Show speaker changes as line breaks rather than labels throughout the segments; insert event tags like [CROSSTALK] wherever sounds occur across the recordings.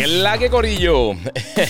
¿Qué la que corillo?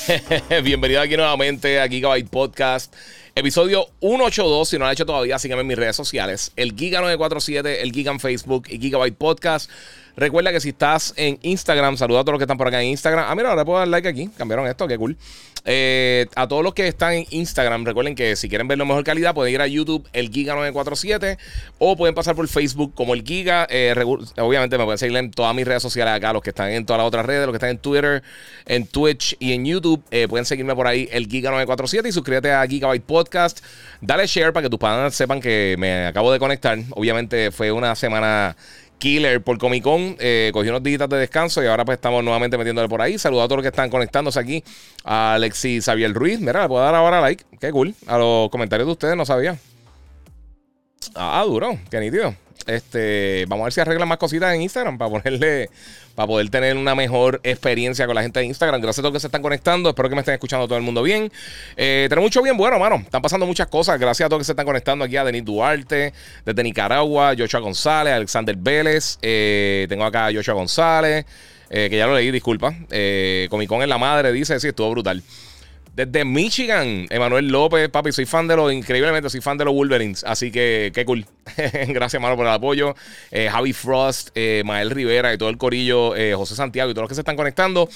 [LAUGHS] Bienvenido aquí nuevamente a Gigabyte Podcast, episodio 182. Si no lo has hecho todavía, sígueme en mis redes sociales: el Giga947, el Giga en Facebook y Gigabyte Podcast. Recuerda que si estás en Instagram, saluda a todos los que están por acá en Instagram. Ah, mira, ahora puedo dar like aquí. Cambiaron esto, qué cool. Eh, a todos los que están en Instagram, recuerden que si quieren verlo mejor calidad, pueden ir a YouTube, el Giga947, o pueden pasar por Facebook como el Giga. Eh, obviamente me pueden seguir en todas mis redes sociales acá, los que están en todas las otras redes, los que están en Twitter, en Twitch y en YouTube. Eh, pueden seguirme por ahí, el Giga947, y suscríbete a Gigabyte Podcast. Dale share para que tus padres sepan que me acabo de conectar. Obviamente fue una semana Killer por Comic Con. Eh, cogió unos días de descanso y ahora pues estamos nuevamente metiéndole por ahí. Saludos a todos los que están conectándose aquí. A Alexis Xavier Ruiz. Mira, le puedo dar ahora like. Qué cool. A los comentarios de ustedes no sabía. Ah, duro. Qué nítido. Este, vamos a ver si arreglan más cositas en Instagram para ponerle, para poder tener una mejor experiencia con la gente de Instagram. Gracias a todos que se están conectando. Espero que me estén escuchando todo el mundo bien. Eh, tenemos mucho bien bueno, mano. Están pasando muchas cosas. Gracias a todos que se están conectando aquí a Denis Duarte, desde Nicaragua, Joshua González, Alexander Vélez. Eh, tengo acá a Joshua González, eh, que ya lo leí, disculpa. Eh, Comic Con en la madre, dice, sí, estuvo brutal. Desde Michigan, Emanuel López, papi, soy fan de los, increíblemente, soy fan de los Wolverines. Así que, qué cool. [LAUGHS] Gracias, mano, por el apoyo. Eh, Javi Frost, eh, Mael Rivera y todo el corillo, eh, José Santiago y todos los que se están conectando.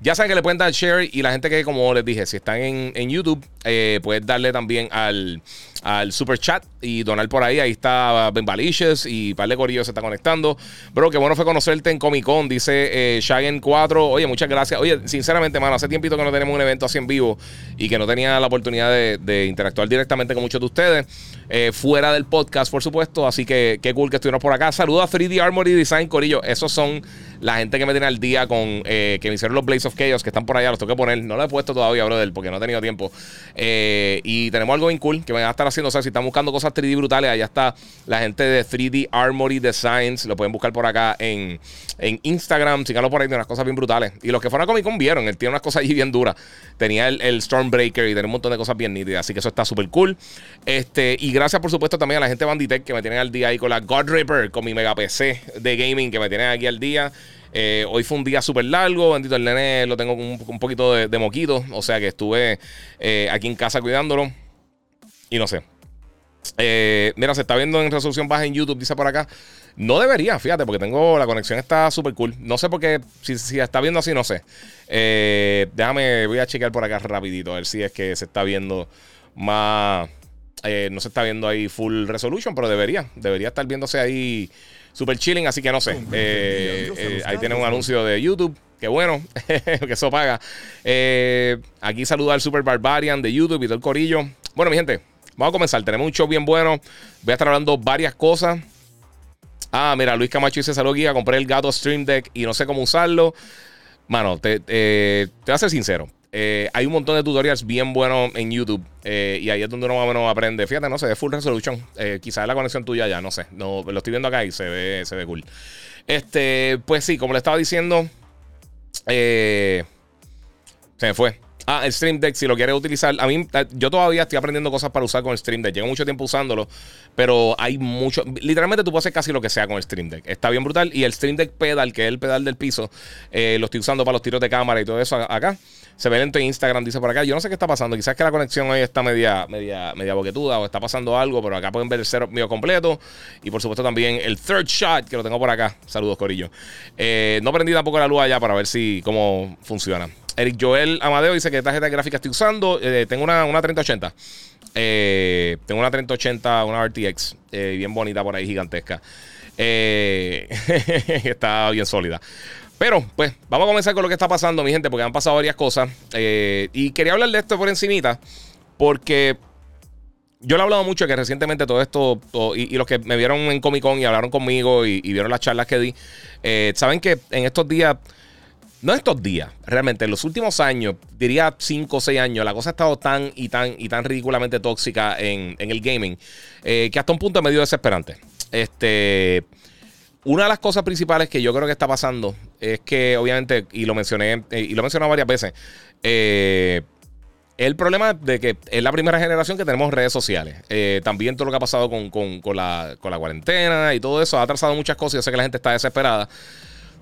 Ya saben que le pueden dar share y la gente que, como les dije, si están en, en YouTube, eh, puedes darle también al, al super chat y donar por ahí. Ahí está Ben Balicious y par se está conectando. Bro, qué bueno fue conocerte en Comic Con, dice eh, Shagen 4. Oye, muchas gracias. Oye, sinceramente, mano, hace tiempito que no tenemos un evento así en vivo y que no tenía la oportunidad de interactuar directamente con muchos de ustedes. Eh, fuera del podcast, por supuesto. Así que qué cool que estuvieron por acá. Saludos a 3D Armory Design, Corillo. Esos son la gente que me tiene al día con eh, que me hicieron los Blaze of Chaos que están por allá. Los tengo que poner. No lo he puesto todavía, brother, porque no he tenido tiempo. Eh, y tenemos algo bien cool que van a estar haciendo. O sea, si están buscando cosas 3D brutales, allá está la gente de 3D Armory Designs. Lo pueden buscar por acá en, en Instagram. Síganlo por ahí, tiene unas cosas bien brutales. Y los que fueron a Comic Con vieron, él tiene unas cosas allí bien duras. Tenía el, Stormbreaker y tiene un montón de cosas bien nítidas. Así que eso está súper cool. Este, y gracias, por supuesto, también a la gente de Banditech que me tienen al día ahí con la God Ripper, con mi mega PC de gaming que me tienen aquí al día. Eh, hoy fue un día súper largo, bendito el nene, lo tengo un, un poquito de, moquito, o sea que estuve eh, aquí en casa cuidándolo y no sé. Eh, mira, se está viendo en resolución baja en YouTube, dice por acá. No debería, fíjate, porque tengo la conexión está súper cool. No sé por qué, si, si está viendo así, no sé. Déjame, voy a checar por acá rapidito, a ver si es que se está viendo más... Eh, no se está viendo ahí full resolution, pero debería. Debería estar viéndose ahí super chilling, así que no sé. Eh, eh, ahí tiene un anuncio de YouTube. Qué bueno, [LAUGHS] que eso paga. Aquí saluda al Super Barbarian de YouTube y todo el corillo. Bueno, mi gente, vamos a comenzar. Tenemos un show bien bueno. Voy a estar hablando varias cosas. Ah, mira, Luis Camacho dice: Salud, guía. Compré el gato Stream Deck y no sé cómo usarlo. Mano, te, te voy a ser sincero. Eh, hay un montón de tutorials bien buenos en YouTube eh, y ahí es donde uno más o menos aprende. Fíjate, no sé, es full resolution. Eh, quizás la conexión tuya ya, no sé. No, lo estoy viendo acá y se ve, se ve cool. Este, pues sí, como le estaba diciendo, se me fue. Ah, el Stream Deck, si lo quieres utilizar. A mí, yo todavía estoy aprendiendo cosas para usar con el Stream Deck. Llevo mucho tiempo usándolo, pero hay mucho. Literalmente tú puedes hacer casi lo que sea con el Stream Deck. Está bien brutal. Y el Stream Deck Pedal, que es el pedal del piso, eh, lo estoy usando para los tiros de cámara y todo eso acá. Se ve lento en Instagram, dice por acá. Yo no sé qué está pasando. Quizás que la conexión hoy está media, media, media boquetuda o está pasando algo, pero acá pueden ver el setup mío completo. Y por supuesto también el third shot, que lo tengo por acá. Saludos, Corillo. Eh, no prendí tampoco la luz allá para ver si cómo funciona. Eric Joel Amadeo dice que tarjeta gráfica estoy usando. Eh, tengo una, una 3080. Eh, tengo una 3080, una RTX, eh, bien bonita por ahí, gigantesca. [LAUGHS] Está bien sólida. Pero, pues, vamos a comenzar con lo que está pasando, mi gente, porque han pasado varias cosas. y quería hablar de esto por encimita, porque yo le he hablado mucho que recientemente todo esto, y, los que me vieron en Comic Con y hablaron conmigo y, vieron las charlas que di, saben que en estos días, no estos días, realmente en los últimos años, diría 5 o 6 años, la cosa ha estado tan y tan y tan ridículamente tóxica en, el gaming eh, que hasta un punto es medio desesperante. Este. Una de las cosas principales que yo creo que está pasando es que, obviamente, y lo mencioné, eh, y lo he mencionado varias veces, eh, el problema de que es la primera generación que tenemos redes sociales. También todo lo que ha pasado con, la, cuarentena y todo eso ha atrasado muchas cosas. Yo sé que la gente está desesperada.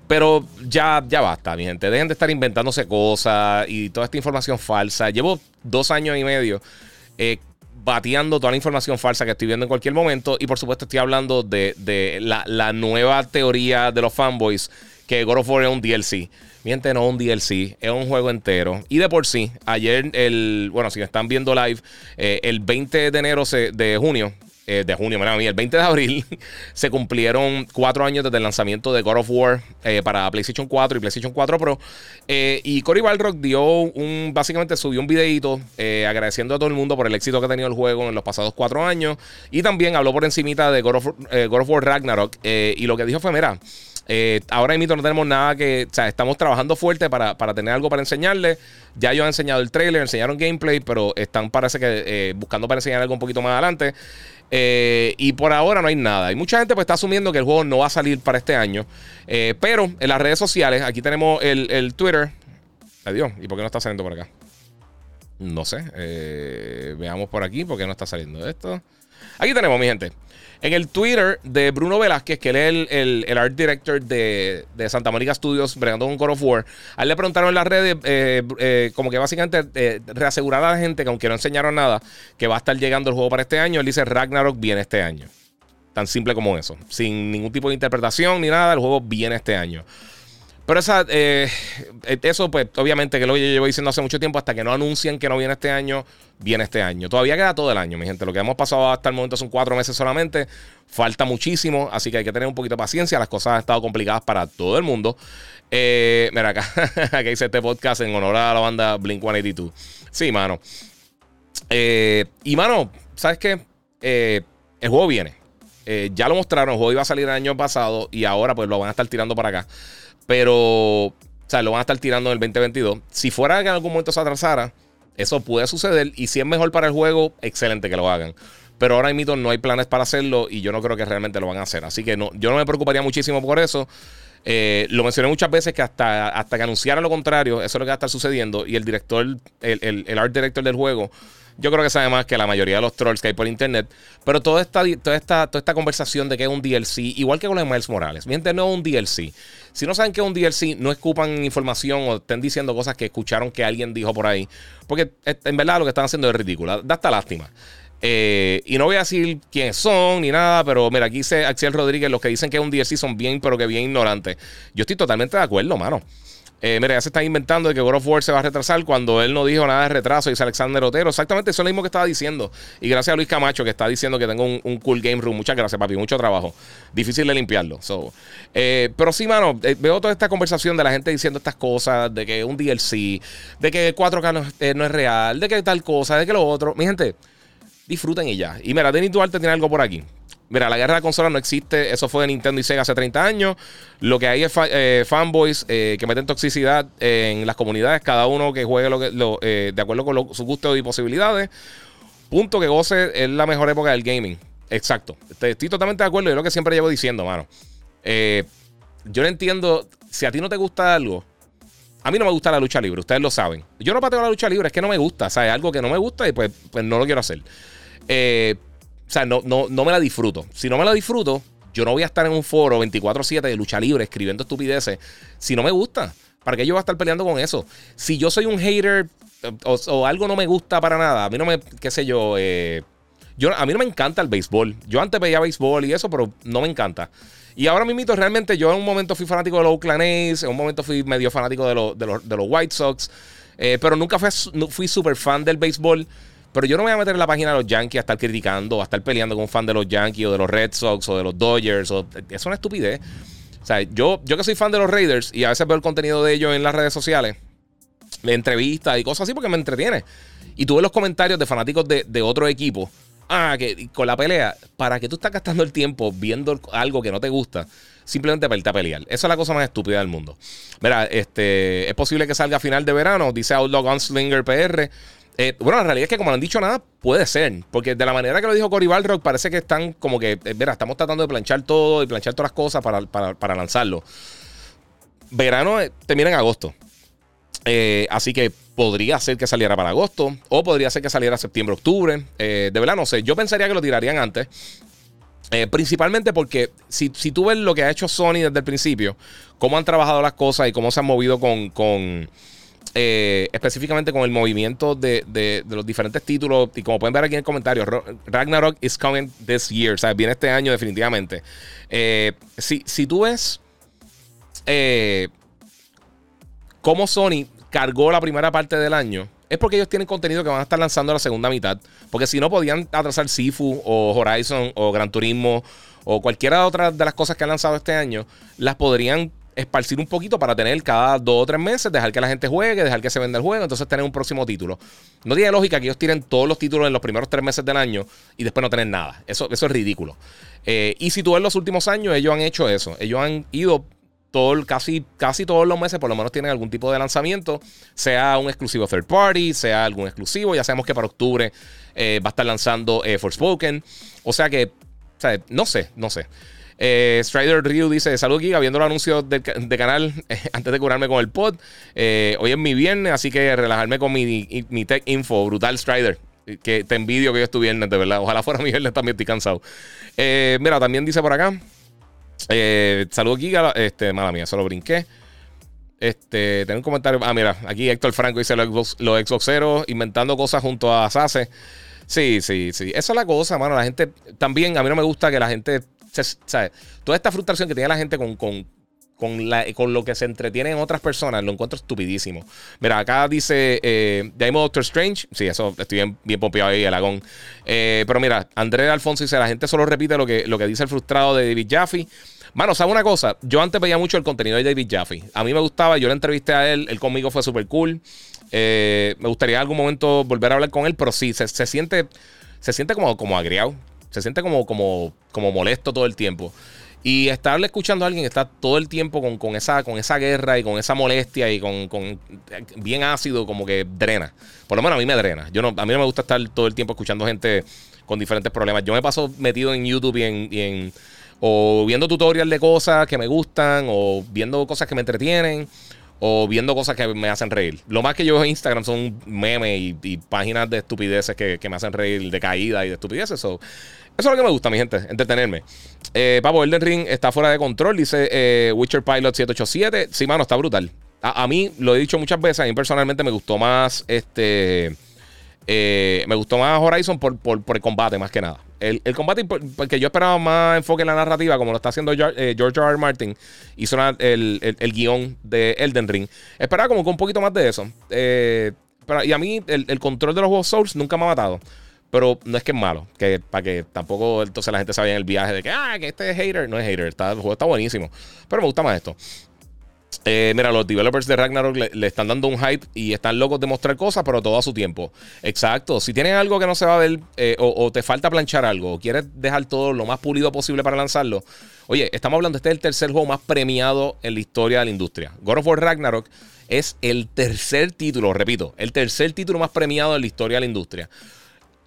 Pero ya, ya basta, mi gente. Dejen de estar inventándose cosas y toda esta información falsa. Llevo dos años y medio bateando toda la información falsa que estoy viendo en cualquier momento. Y por supuesto estoy hablando de, la, nueva teoría de los fanboys que God of War es un DLC. Miente, no un DLC, es un juego entero. Y de por sí, ayer, el, bueno, si me están viendo live, eh, el 20 de enero de junio, eh, de junio, mira, el 20 de abril [LAUGHS] se cumplieron cuatro años desde el lanzamiento de God of War eh, para PlayStation 4 y PlayStation 4 Pro. Eh, y Cory Balrock dio un, básicamente subió un videito agradeciendo a todo el mundo por el éxito que ha tenido el juego en los pasados cuatro años. Y también habló por encimita de God of, God of War Ragnarok. y lo que dijo fue, mira, ahora mismo no tenemos nada que. O sea, estamos trabajando fuerte para, tener algo para enseñarle. Ya yo han enseñado el trailer, enseñaron gameplay, pero están, parece que, buscando para enseñar algo un poquito más adelante. Eh, y por ahora no hay nada. Y mucha gente pues está asumiendo que el juego no va a salir para este año. Eh, pero en las redes sociales, aquí tenemos el, Twitter. Adiós. ¿Y por qué no está saliendo por acá? No sé. Eh, veamos por aquí por qué no está saliendo esto. Aquí tenemos, mi gente. En el Twitter de Bruno Velázquez, que él es el, art director de, Santa Mónica Studios, bregando con God of War, a él le preguntaron en las redes, eh, eh, como que básicamente eh, reasegurar a la gente que aunque no enseñaron nada, que va a estar llegando el juego para este año. Él dice Ragnarok viene este año. Tan simple como eso. Sin ningún tipo de interpretación ni nada, el juego viene este año. Pero esa, eh, eh, eso, pues, obviamente, que lo llevo diciendo hace mucho tiempo, hasta que no anuncien que no viene este año, viene este año. Todavía queda todo el año, mi gente. Lo que hemos pasado hasta el momento son cuatro meses solamente. Falta muchísimo, así que hay que tener un poquito de paciencia. Las cosas han estado complicadas para todo el mundo. Eh, mira acá, [LAUGHS] aquí hice este podcast en honor a la banda Blink 182. Sí, mano. y, mano, ¿sabes qué? el juego viene. ya lo mostraron, el juego iba a salir el año pasado y ahora, pues, lo van a estar tirando para acá. Pero, o sea, lo van a estar tirando en el 2022. Si fuera que en algún momento se atrasara, eso puede suceder. Y si es mejor para el juego, excelente que lo hagan. Pero ahora mismo no hay planes para hacerlo y yo no creo que realmente lo van a hacer. Así que no, yo no me preocuparía muchísimo por eso. Eh, lo mencioné muchas veces que hasta, hasta que anunciaran lo contrario, eso es lo que va a estar sucediendo. Y el director, el, el art director del juego, yo creo que sabe más que la mayoría de los trolls que hay por internet. Pero toda esta, toda esta, toda esta conversación de que es un DLC, igual que con los Miles Morales, miente, no es un DLC. Si no saben que es un DLC, no escupan información o estén diciendo cosas que escucharon que alguien dijo por ahí. Porque eh, en verdad lo que están haciendo es ridículo. Da hasta lástima. Eh, y no voy a decir quiénes son ni nada, pero mira, aquí dice Axel Rodríguez, los que dicen que es un DLC son bien, pero que bien ignorantes. Yo estoy totalmente de acuerdo, mano. Eh, mira, ya se están inventando de que God of War se va a retrasar cuando él no dijo nada de retraso, dice Alexander Otero. Exactamente eso es lo mismo que estaba diciendo. Y gracias a Luis Camacho que está diciendo que tengo un, cool game room. Muchas gracias, papi. Mucho trabajo. Difícil de limpiarlo. Eh, pero sí, mano, veo toda esta conversación de la gente diciendo estas cosas, de que un DLC, de que 4K no, no es real, de que tal cosa, de que lo otro. Mi gente, disfruten y ya. Y mira, Denis Duarte tiene algo por aquí. Mira, la guerra de consolas no existe. Eso fue de Nintendo y Sega hace 30 años. Lo que hay es eh, fanboys eh, que meten toxicidad en las comunidades. Cada uno que juegue lo que, eh, de acuerdo con su gusto y posibilidades. Punto que goce es la mejor época del gaming. Exacto. Estoy totalmente de acuerdo. Es lo que siempre llevo diciendo, mano. yo no entiendo. Si a ti no te gusta algo. A mí no me gusta la lucha libre. Ustedes lo saben. Yo no pateo la lucha libre. Es que no me gusta. O sea, es algo que no me gusta y pues, pues no lo quiero hacer. Eh o sea, no, no, no me la disfruto. Si no me la disfruto, yo no voy a estar en un foro 24-7 de lucha libre escribiendo estupideces si no me gusta. ¿Para qué yo voy a estar peleando con eso? Si yo soy un hater eh, o, algo no me gusta para nada, a mí no me, qué sé yo, eh, yo, a mí no me encanta el béisbol. Yo antes veía béisbol y eso, pero no me encanta. Y ahora mismo, realmente, yo en un momento fui fanático de los Oakland A's, en un momento fui medio fanático de, los, White Sox, eh, pero nunca fui, fui súper fan del béisbol. Pero yo no me voy a meter en la página de los Yankees a estar criticando, a estar peleando con un fan de los Yankees o de los Red Sox o de los Dodgers. O, es una estupidez. O sea, yo, yo que soy fan de los Raiders y a veces veo el contenido de ellos en las redes sociales, de entrevistas y cosas así porque me entretiene. Y tuve los comentarios de fanáticos de, de otro equipo ah, que con la pelea, ¿para que tú estás gastando el tiempo viendo algo que no te gusta? Simplemente para irte a pelear. Esa es la cosa más estúpida del mundo. Mira, este, es posible que salga a final de verano, dice Outlaw Gunslinger PR. Eh, bueno, la realidad es que como no han dicho nada, puede ser. Porque de la manera que lo dijo Cory Balrock, parece que están como que, eh, mira, estamos tratando de planchar todo y planchar todas las cosas para, para, lanzarlo. Verano eh, termina en agosto. así que podría ser que saliera para agosto o podría ser que saliera septiembre, octubre. de verdad, no sé. Yo pensaría que lo tirarían antes. principalmente porque si, tú ves lo que ha hecho Sony desde el principio, cómo han trabajado las cosas y cómo se han movido con, con eh, específicamente con el movimiento de, los diferentes títulos. Y como pueden ver aquí en el comentario, Ragnarok is coming this year. O sea, viene este año definitivamente. Eh, si, tú ves eh, cómo Sony cargó la primera parte del año, es porque ellos tienen contenido que van a estar lanzando la segunda mitad. Porque si no, podían atrasar Sifu o Horizon o Gran Turismo o cualquiera de otras de las cosas que han lanzado este año, las podrían esparcir un poquito para tener cada dos o tres meses, dejar que la gente juegue, dejar que se venda el juego, entonces tener un próximo título. No tiene lógica que ellos tiren todos los títulos en los primeros tres meses del año y después no tener nada. Eso, eso es ridículo. Eh, y si tú ves los últimos años, ellos han hecho eso. Ellos han ido todo, casi, casi todos los meses, por lo menos tienen algún tipo de lanzamiento, sea un exclusivo third party, sea algún exclusivo. Ya sabemos que para octubre eh, va a estar lanzando eh, Forspoken. O sea que, no sé, no sé. Eh, Strider Ryu dice: Salud, Giga, viendo los anuncios de, canal eh, [LAUGHS] antes de curarme con el pod. Eh, hoy es mi viernes, así que relajarme con mi, mi tech info. Brutal, Strider. Que te envidio que yo estuve viernes, de verdad. Ojalá fuera mi viernes también, estoy cansado. mira, también dice por acá: Salud, Giga. Este, mala mía, solo brinqué. Este, tengo un comentario. Ah, mira, aquí Héctor Franco dice: Los, Xbox, Xboxeros inventando cosas junto a Sase. Sí, sí, sí. Esa es la cosa, mano. La gente también, a mí no me gusta que la gente Toda esta frustración que tiene la gente con, con, con, lo que se entretiene en otras personas, lo encuentro estupidísimo. Mira, acá dice eh, Doctor Strange. Sí, eso estoy bien, bien pompeado ahí, el agón. Eh, pero mira, Andrés Alfonso dice: La gente solo repite lo que, lo que dice el frustrado de David Jaffe. Mano, ¿sabes una cosa? Yo antes veía mucho el contenido de David Jaffe. A mí me gustaba, yo le entrevisté a él, él conmigo fue súper cool. Eh, me gustaría en algún momento volver a hablar con él, pero sí, se, siente, se siente como, como agriado. Se siente como, como, como molesto todo el tiempo. Y estarle escuchando a alguien que está todo el tiempo con, con, esa, con esa guerra y con esa molestia y con, bien ácido, como que drena. Por lo menos a mí me drena. Yo no, a mí no me gusta estar todo el tiempo escuchando gente con diferentes problemas. Yo me paso metido en YouTube y en, y en o viendo tutoriales de cosas que me gustan, o viendo cosas que me entretienen, o viendo cosas que me hacen reír. Lo más que yo en Instagram son memes y, páginas de estupideces que, me hacen reír, de caída y de estupideces. Eso es lo que me gusta, mi gente, entretenerme. Eh, Papo, Elden Ring está fuera de control, dice eh, Witcher Pilot 787. Sí, mano, está brutal. A, mí, lo he dicho muchas veces, a mí personalmente me gustó más este. Eh, me gustó más Horizon por, el combate, más que nada. El, combate, porque yo esperaba más enfoque en la narrativa, como lo está haciendo George, eh, R. R. Martin, hizo el, el, guion de Elden Ring. Esperaba como que un poquito más de eso. Y a mí, el, control de los juegos Souls nunca me ha matado. Pero no es que es malo, que para que tampoco entonces la gente se vaya en el viaje de que, ah, que este es hater. No es hater, está, el juego está buenísimo. Pero me gusta más esto. Eh, mira, los developers de Ragnarok le, están dando un hype y están locos de mostrar cosas, pero todo a su tiempo. Exacto. Si tienes algo que no se va a ver eh, o, te falta planchar algo, o quieres dejar todo lo más pulido posible para lanzarlo, oye, estamos hablando, este es el tercer juego más premiado en la historia de la industria. God of War Ragnarok es el tercer título, repito, el tercer título más premiado en la historia de la industria.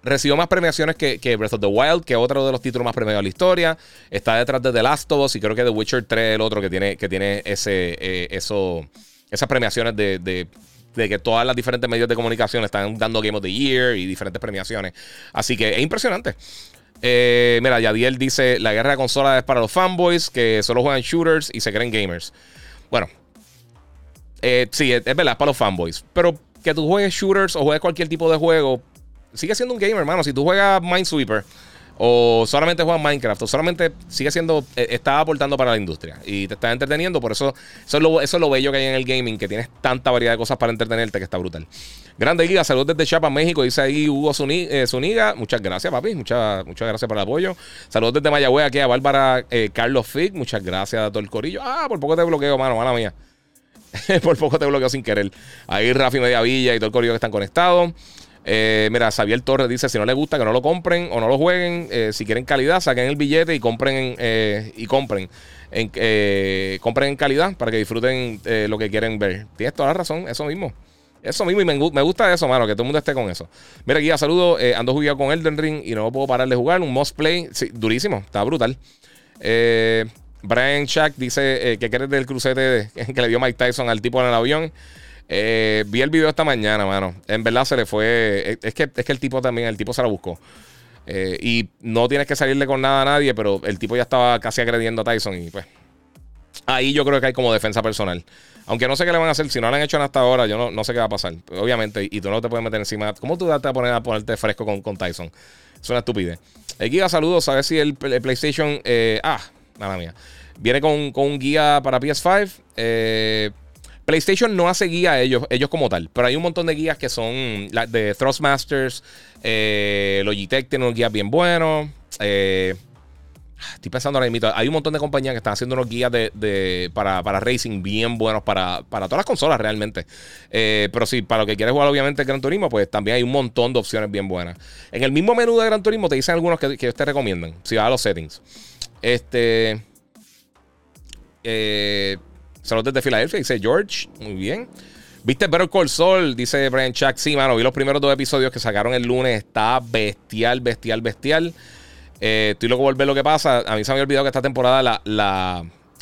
Recibió más premiaciones que, Breath of the Wild, que otro de los títulos más premiados de la historia. Está detrás de The Last of Us y creo que The Witcher 3 el otro que tiene, que tiene ese, eh, eso, esas premiaciones de, que todas las diferentes medios de comunicación están dando Game of the Year y diferentes premiaciones. Así que es impresionante. Eh, mira, Yadiel dice: La guerra de consolas es para los fanboys que solo juegan shooters y se creen gamers. Bueno, eh, sí, es, es verdad, es para los fanboys. Pero que tú juegues shooters o juegues cualquier tipo de juego, sigue siendo un gamer, hermano. Si tú juegas Minesweeper o solamente juegas Minecraft o solamente sigue siendo, eh, está aportando para la industria y te está entreteniendo. Por eso, eso es, lo, bello que hay en el gaming, que tienes tanta variedad de cosas para entretenerte que está brutal. Grande Liga, saludos desde Chiapas, México. Dice ahí Hugo eh, Zuniga. Muchas gracias, papi. Muchas, muchas gracias por el apoyo. Saludos desde Mayagüez aquí a Bárbara eh, Carlos Fig. Muchas gracias a todo el corillo. Ah, por poco te bloqueo, mano, mala mía. [LAUGHS] por poco te bloqueo sin querer. Ahí Rafi Mediavilla y todo el corillo que están conectados. Eh, mira, Xavier Torres dice: si no les gusta, que no lo compren o no lo jueguen. Eh, si quieren calidad, saquen el billete y compren eh, y compren. En, compren en calidad para que disfruten lo que quieren ver. Tienes toda la razón, eso mismo. Eso mismo, y me, gusta eso, mano, que todo el mundo esté con eso. Mira, aquí, saludo. ando jugando con Elden Ring y no puedo parar de jugar. Un must play, durísimo, está brutal. Brian Shack dice que quiere del crucete [LAUGHS] que le dio Mike Tyson al tipo en el avión. Eh, vi el video esta mañana, mano. En verdad se le fue. Es que, es que el tipo también, el tipo se la buscó. Eh, y no tienes que salirle con nada a nadie, pero el tipo ya estaba casi agrediendo a Tyson y pues. Ahí yo creo que hay como defensa personal. Aunque no sé qué le van a hacer. Si no lo han hecho hasta ahora, yo no, no sé qué va a pasar. Obviamente, y tú no te puedes meter encima. ¿Cómo tú te vas a poner a ponerte fresco con, con Tyson? Es una estupidez. El guía, saludos. A ver si el, PlayStation. Eh, ah, nada mía. Viene con, con, un guía para PS5. Eh. PlayStation no hace guía a ellos, ellos como tal, pero hay un montón de guías que son de Thrustmasters, eh, Logitech tiene unos guías bien buenos. Eh, estoy pensando ahora mismo, hay un montón de compañías que están haciendo unos guías de, para, racing bien buenos para, todas las consolas realmente. Eh, pero sí, para lo que quieres jugar obviamente Gran Turismo, pues también hay un montón de opciones bien buenas. En el mismo menú de Gran Turismo te dicen algunos que, que te recomiendan, si vas a los settings. Este... Saludos desde Filadelfia, dice George. Muy bien. ¿Viste Better Call Saul? Dice Brian Chuck. Sí, mano, vi los primeros dos episodios que sacaron el lunes. Está bestial, bestial, bestial. Eh, estoy loco por ver lo que pasa. A mí se me había olvidado que esta temporada la,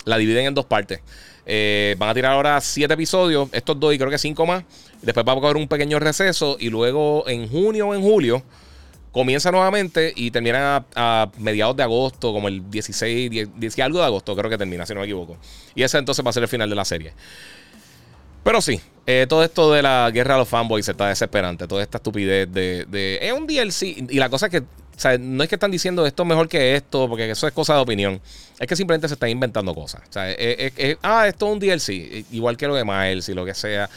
la, dividen en dos partes. Eh, van a tirar ahora siete episodios, estos dos y creo que cinco más. Después va a haber un pequeño receso y luego en junio o en julio comienza nuevamente y termina a, mediados de agosto, como el 16, 10, algo de agosto, creo que termina, si no me equivoco. Y ese entonces va a ser el final de la serie. Pero sí, eh, todo esto de la guerra de los fanboys está desesperante. Toda esta estupidez de, Es un DLC. Y la cosa es que. no es que están diciendo esto es mejor que esto, porque eso es cosa de opinión. Es que simplemente se están inventando cosas. O ah, esto es un DLC. Igual que lo de Miles y lo que sea.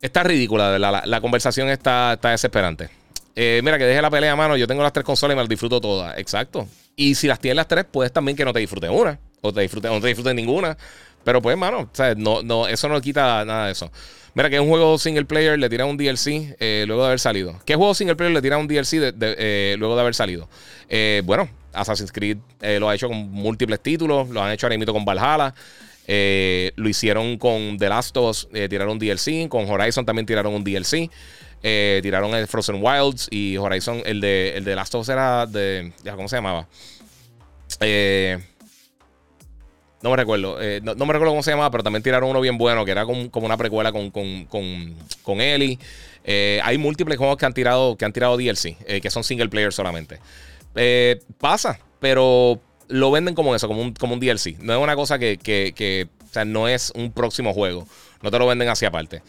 Está ridícula, la, la conversación está, está desesperante. Eh, mira, que deje la pelea a mano. Yo tengo las tres consolas y me las disfruto todas. Exacto. Y si las tienes las tres, puedes también que no te disfrutes una. O te disfrutes, no te disfrutes ninguna. Pero pues, mano, no, no, eso no quita nada de eso. Mira, que un juego single player le tira un DLC eh, luego de haber salido. ¿Qué juego single player le tira un DLC eh, luego de haber salido? bueno, Assassin's Creed lo ha hecho con múltiples títulos. Lo han hecho ahora con Valhalla. lo hicieron con The Last of Us, tiraron un DLC. Con Horizon también tiraron un DLC. Eh, tiraron el Frozen Wilds y Horizon, el de, el de Last of Us era de. ¿Cómo se llamaba? Eh, no me recuerdo. Eh, no, me recuerdo cómo se llamaba, pero también tiraron uno bien bueno, que era como, una precuela con, con, con, con Ellie. hay múltiples juegos que han tirado, que han tirado DLC, que son single player solamente. pasa, pero lo venden como eso, como un, como un DLC. No es una cosa que, que, que, o sea, no es un próximo juego. No te lo venden hacia aparte.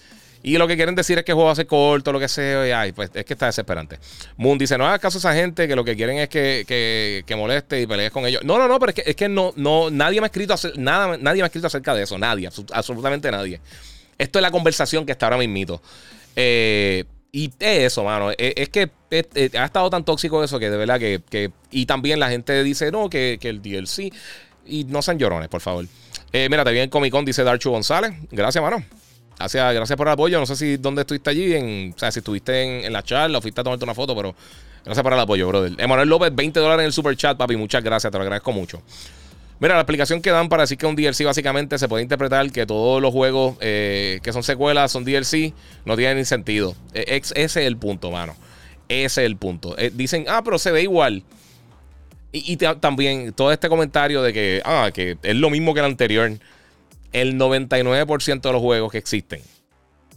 Y lo que quieren decir es que el juego hace corto, lo que sea. Y ay, pues es que está desesperante. Moon dice: No hagas caso a esa gente que lo que quieren es que, que, moleste y pelees con ellos. No, no, no, pero es que, es que no, no, nadie me ha escrito nada, nadie me ha escrito acerca de eso. Nadie, absolutamente nadie. Esto es la conversación que está ahora mismito. Eh, y es eso, mano. Es, que ha estado tan tóxico eso que de verdad que. y también la gente dice, no, que, que el DLC. Y no sean llorones, por favor. Eh, mira, te viene Comic Con, dice Darchu González. Gracias, mano. Gracias, por el apoyo. No sé si dónde estuviste allí, o sea, si estuviste en, la charla o fuiste a tomarte una foto, pero gracias por el apoyo, brother. Emanuel López, 20 dólares en el super chat, papi. Muchas gracias, te lo agradezco mucho. Mira, la explicación que dan para decir que un DLC básicamente se puede interpretar que todos los juegos eh, que son secuelas son DLC, no tienen ni sentido. E, ese es el punto, mano. Ese es el punto. Eh, dicen, ah, pero se ve igual. Y, y también todo este comentario de que, ah, que es lo mismo que el anterior el 99% de los juegos que existen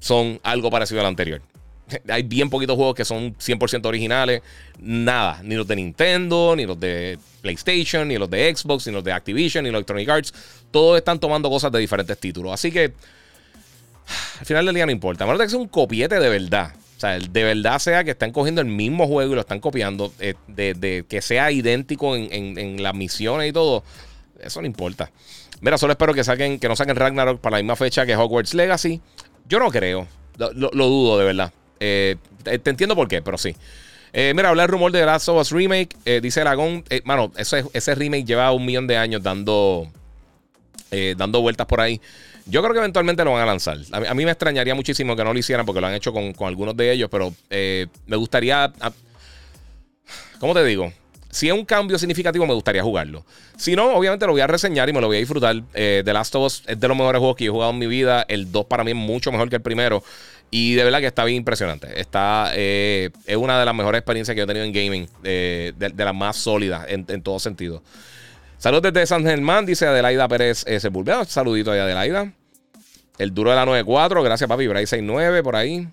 son algo parecido al anterior. [LAUGHS] Hay bien poquitos juegos que son 100% originales. Nada. Ni los de Nintendo, ni los de PlayStation, ni los de Xbox, ni los de Activision, ni los Electronic Arts. Todos están tomando cosas de diferentes títulos. Así que [SIGHS] al final del día no importa. A menos que sea un copiete de verdad. O sea, de verdad sea que están cogiendo el mismo juego y lo están copiando. Eh, de, que sea idéntico en, en las misiones y todo. Eso no importa. Mira, solo espero que saquen, que no saquen Ragnarok para la misma fecha que Hogwarts Legacy. Yo no creo. Lo, dudo, de verdad. Eh, te entiendo por qué, pero sí. Eh, mira, hablar rumor de Last of Us Remake. Eh, dice Aragón. mano, ese, remake lleva un millón de años dando. dando vueltas por ahí. Yo creo que eventualmente lo van a lanzar. A mí, me extrañaría muchísimo que no lo hicieran porque lo han hecho con, algunos de ellos, pero me gustaría... ¿Cómo te digo? Si es un cambio significativo, me gustaría jugarlo. Si no, obviamente lo voy a reseñar y me lo voy a disfrutar. Eh, The Last of Us es de los mejores juegos que he jugado en mi vida. El 2 para mí es mucho mejor que el primero. Y de verdad que está bien impresionante. Está, eh, es una de las mejores experiencias que he tenido en gaming. de, las más sólidas en, todo sentido. Saludos desde San Germán, dice Adelaida Pérez eh, Sepulveda. Saludito ahí, Adelaida. El duro de la 94. Gracias, papi. Bray 69 por ahí.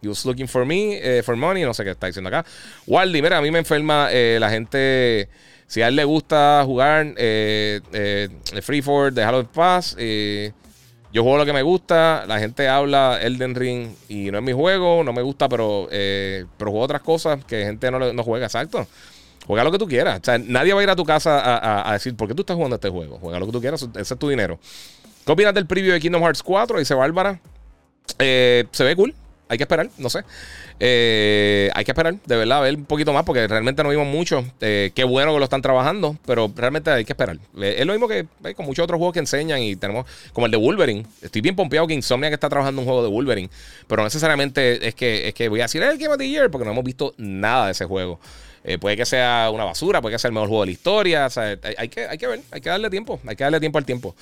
You looking for me, eh, for money. No sé qué está diciendo acá. Waldi, mira, a mí me enferma eh, la gente. Si a él le gusta jugar eh, eh Freeford, déjalo en paz. yo juego lo que me gusta. La gente habla Elden Ring y no es mi juego. No me gusta, pero, pero juego otras cosas que gente no, no juega. Exacto. Juega lo que tú quieras. O sea, nadie va a ir a tu casa a, decir, ¿por qué tú estás jugando este juego? Juega lo que tú quieras. Ese es tu dinero. ¿Qué opinas del preview de Kingdom Hearts 4? Dice Bárbara. se ve cool hay que esperar, no sé. Eh, hay que esperar, de verdad, a ver un poquito más, porque realmente no vimos mucho. Eh, qué bueno que lo están trabajando, pero realmente hay que esperar. Eh, es lo mismo que con muchos otros juegos que enseñan y tenemos, como el de Wolverine. Estoy bien pompeado que Insomnia que está trabajando un juego de Wolverine, pero no necesariamente es que, es que voy a decir el Game of the Year, porque no hemos visto nada de ese juego. puede que sea una basura, puede que sea el mejor juego de la historia. O sea, hay, que, hay que ver, hay que darle tiempo, hay que darle tiempo al tiempo.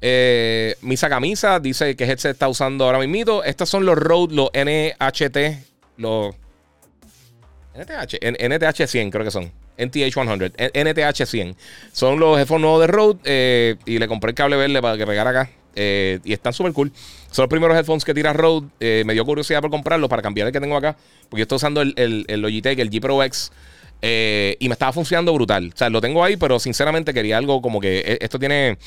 Eh, Misa Camisa dice que headset está usando ahora mismo. Estos son los Rode, los NHT, los NTH, NTH 100 creo que son. NTH 100, NTH 100. Son los headphones nuevos de Rode eh, y le compré el cable verde para que pegara acá. Eh, y están súper cool. Son los primeros headphones que tira Rode. Me dio curiosidad por comprarlos para cambiar el que tengo acá. Porque yo estoy usando el, el, el Logitech, el G Pro X. y me estaba funcionando brutal. O sea, lo tengo ahí, pero sinceramente quería algo como que esto tiene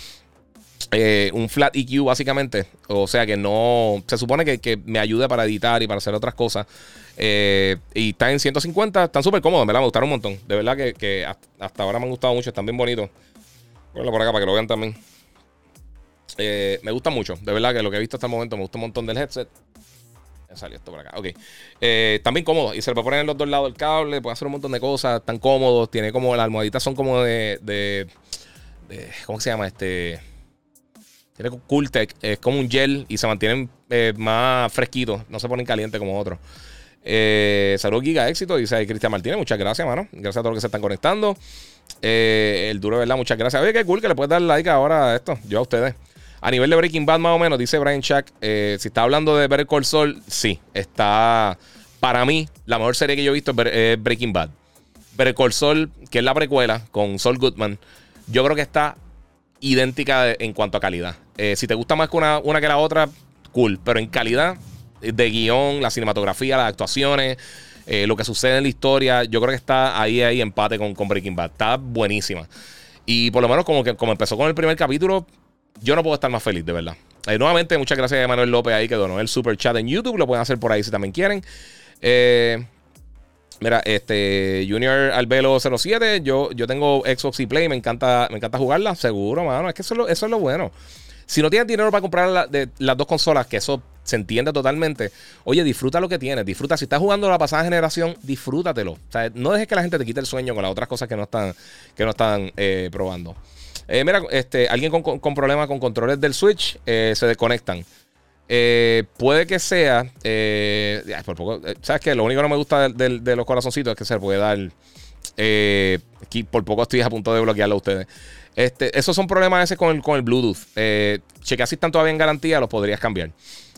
eh, un flat EQ básicamente. O sea que no. Se supone que, me ayude para editar y para hacer otras cosas. Eh, y está en 150. Están súper cómodos, Me gustaron un montón. De verdad que, hasta ahora me han gustado mucho. Están bien bonitos. Ponlo por acá para que lo vean también. Eh, me gusta mucho. De verdad que lo que he visto hasta el momento me gusta un montón del headset. Me salió esto por acá. Ok. también cómodo. Y se lo puede poner en los dos lados del cable. Puede hacer un montón de cosas. Están cómodos. Tiene como las almohaditas son como de ¿Cómo se llama? Este tiene Cooltech, es como un gel y se mantienen eh, más fresquitos, no se ponen calientes como otros. Eh, salud, Giga Éxito, dice Cristian Martínez. Muchas gracias, mano. Gracias a todos los que se están conectando. Eh, el duro, ¿verdad? Muchas gracias. Oye, qué cool que le puedes dar like ahora a esto. Yo a ustedes. A nivel de Breaking Bad, más o menos, dice Brian Chuck. si está hablando de Better Call Saul, sí. Está. Para mí, la mejor serie que yo he visto es Breaking Bad. Better Call Saul, que es la precuela con Saul Goodman. Yo creo que está idéntica en cuanto a calidad. Eh, si te gusta más que una, una, que la otra, cool. Pero en calidad de guion, la cinematografía, las actuaciones, eh, lo que sucede en la historia, yo creo que está ahí, ahí empate con, con Breaking Bad. Está buenísima. Y por lo menos como que como empezó con el primer capítulo, yo no puedo estar más feliz, de verdad. Eh, nuevamente, muchas gracias a Manuel López ahí que donó el super chat en YouTube. Lo pueden hacer por ahí si también quieren. Mira, este Junior Albelo 07, yo, yo tengo Xbox y Play, me encanta, me encanta jugarla, seguro, mano. Es que eso es lo, eso es lo bueno. Si no tienes dinero para comprar las dos consolas, que eso se entiende totalmente, oye, disfruta lo que tienes, disfruta. Si estás jugando la pasada generación, disfrútatelo. O sea, no dejes que la gente te quite el sueño con las otras cosas que no están, que no están eh, probando. Eh, mira, este, alguien con, problemas con controles del Switch eh, se desconectan. Puede que sea. Poco, ¿Sabes qué? Lo único que no me gusta de, los corazoncitos es que se puede dar. aquí por poco estoy a punto de bloquearlo a ustedes. Este, esos son problemas ese con el, con el Bluetooth. chequea si están todavía en garantía, los podrías cambiar.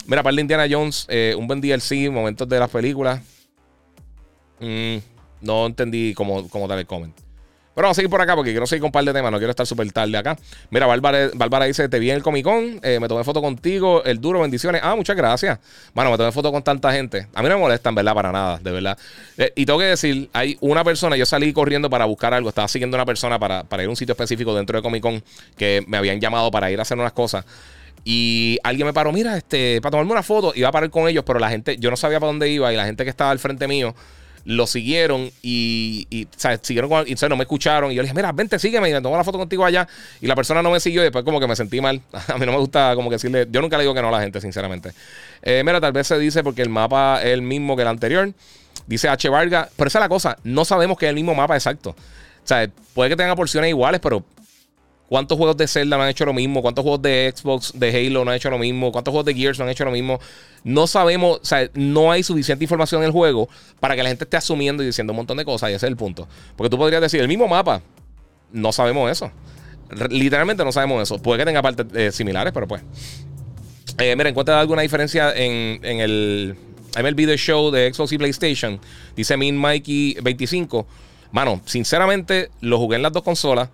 Mira, para el de Indiana Jones, un buen DLC, momentos de las películas. Mm, no entendí cómo, cómo dar el comment. Pero vamos a seguir por acá porque quiero seguir con un par de temas. No quiero estar súper tarde acá. Mira, Bárbara, dice: Te vi en el Comic Con. Eh, me tomé foto contigo. El duro, bendiciones. Ah, muchas gracias. Bueno, me tomé foto con tanta gente. A mí no me molesta, en verdad, para nada, de verdad. Eh, y tengo que decir: hay una persona. Yo salí corriendo para buscar algo. Estaba siguiendo una persona para, para ir a un sitio específico dentro de Comic Con que me habían llamado para ir a hacer unas cosas. Y alguien me paró, mira, este, para tomarme una foto, iba a parar con ellos, pero la gente, yo no sabía para dónde iba y la gente que estaba al frente mío lo siguieron y, y siguieron con, y, no me escucharon. Y yo le dije, mira, vente, sígueme y me tomo la foto contigo allá. Y la persona no me siguió y después como que me sentí mal. [LAUGHS] A mí no me gusta como que decirle, yo nunca le digo que no a la gente, sinceramente. Eh, mira, tal vez se dice porque el mapa es el mismo que el anterior. Dice H. Vargas, pero esa es la cosa, no sabemos que es el mismo mapa exacto. O sea, puede que tenga porciones iguales, pero ¿Cuántos juegos de Zelda no han hecho lo mismo? ¿Cuántos juegos de Xbox, de Halo no han hecho lo mismo? ¿Cuántos juegos de Gears no han hecho lo mismo? No sabemos, o sea, no hay suficiente información en el juego para que la gente esté asumiendo y diciendo un montón de cosas, y ese es el punto. Porque tú podrías decir, el mismo mapa, no sabemos eso. Literalmente no sabemos eso. Puede que tenga partes eh, similares, pero pues. Eh, mira, ¿encuentras alguna diferencia en, en el el Video Show de Xbox y PlayStation? Dice Min Mikey 25. Mano, sinceramente, lo jugué en las dos consolas.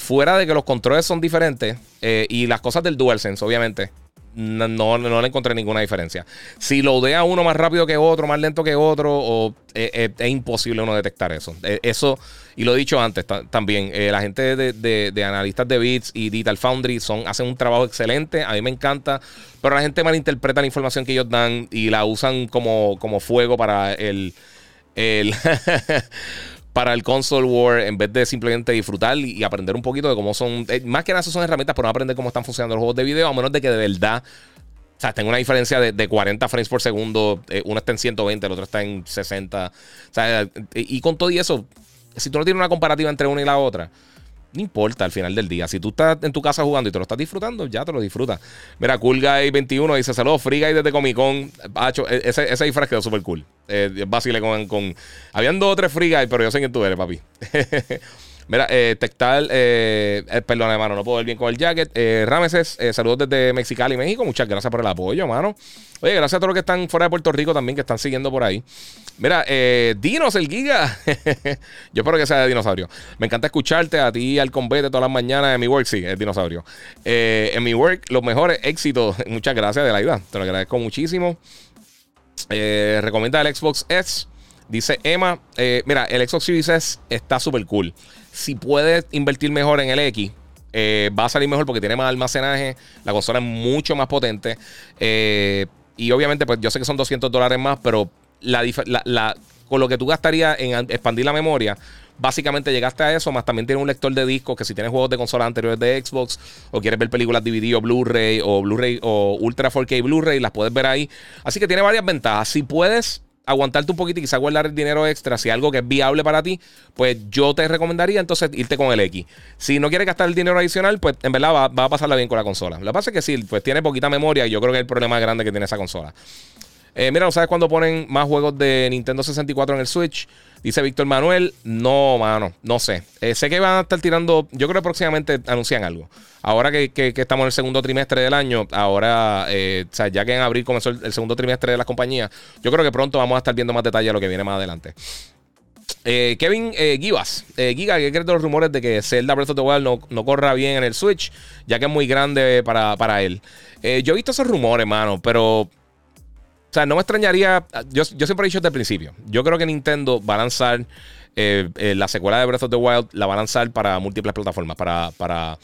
Fuera de que los controles son diferentes eh, y las cosas del DualSense, obviamente no, no, le encontré ninguna diferencia. Si lo a uno más rápido que otro, más lento que otro, o, eh, eh, es imposible uno detectar eso. Eso, y lo he dicho antes también, la gente de, analistas de bits y Digital Foundry son, hacen un trabajo excelente, a mí me encanta, pero la gente malinterpreta la información que ellos dan y la usan como, como fuego para el... el [LAUGHS] para el console war en vez de simplemente disfrutar y, aprender un poquito de cómo son. Eh, más que nada, son herramientas para no aprender cómo están funcionando los juegos de video, a menos de que de verdad. O sea, tenga una diferencia de, 40 frames por segundo. Eh, uno está en 120, el otro está en 60. O sea, y con todo y eso, si tú no tienes una comparativa entre una y la otra, no importa al final del día. Si tú estás en tu casa jugando y te lo estás disfrutando, ya te lo disfrutas. Mira, Cool Guy 21 dice: Saludos, Free Guy desde Comic Con. E, ese, ese disfraz quedó súper cool. Eh, con, con. Habían dos o tres Free Guy, pero yo sé quién tú eres, papi. [LAUGHS] Mira, eh, Tectal, eh, eh, perdón, hermano, no puedo ver bien con el jacket. Eh, Rameses, eh, saludos desde Mexicali, México. Muchas gracias por el apoyo, hermano. Oye, gracias a todos los que están fuera de Puerto Rico también, que están siguiendo por ahí. Mira, Dinos, el Giga. [LAUGHS] Yo espero que sea de dinosaurio. Me encanta escucharte a ti al combate todas las mañanas en mi work. Sí, es dinosaurio. en mi work, los mejores éxitos. [LAUGHS] Muchas gracias de la idea. Te lo agradezco muchísimo. recomienda el Xbox S. Dice Emma, mira, el Xbox Series S está súper cool si puedes invertir mejor en el X, eh, va a salir mejor porque tiene más almacenaje, la consola es mucho más potente. Eh, y obviamente, pues yo sé que son 200 dólares más, pero la, con lo que tú gastarías en expandir la memoria, básicamente llegaste a eso, más también tiene un lector de discos que si tienes juegos de consolas anteriores de Xbox o quieres ver películas DVD o Blu-ray o Blu-ray o Ultra 4K Blu-ray, las puedes ver ahí. Así que tiene varias ventajas. Si puedes aguantarte un poquito y quizá guardar el dinero extra, si algo que es viable para ti, pues yo te recomendaría entonces irte con el X. Si no quieres gastar el dinero adicional, pues en verdad va, a pasarla bien con la consola. Lo que pasa es que sí, pues tiene poquita memoria y yo creo que es el problema grande que tiene esa consola. Eh, mira, ¿no sabes cuándo ponen más juegos de Nintendo 64 en el Switch? Dice Víctor Manuel. No, mano, no sé. Eh, sé que van a estar tirando. Yo creo que próximamente anuncian algo. Ahora que, estamos en el segundo trimestre del año, ahora, eh, o sea, ya que en abril comenzó el, segundo trimestre de las compañías, yo creo que pronto vamos a estar viendo más detalle de lo que viene más adelante. Kevin Givas, Giga, ¿qué crees de los rumores de que Zelda Breath of the Wild no, no, corra bien en el Switch, ya que es muy grande para, para él? yo he visto esos rumores, mano, pero o sea, no me extrañaría. Yo, siempre he dicho desde el principio. Yo creo que Nintendo va a lanzar eh, eh, la secuela de Breath of the Wild, la va a lanzar para múltiples plataformas. Para, para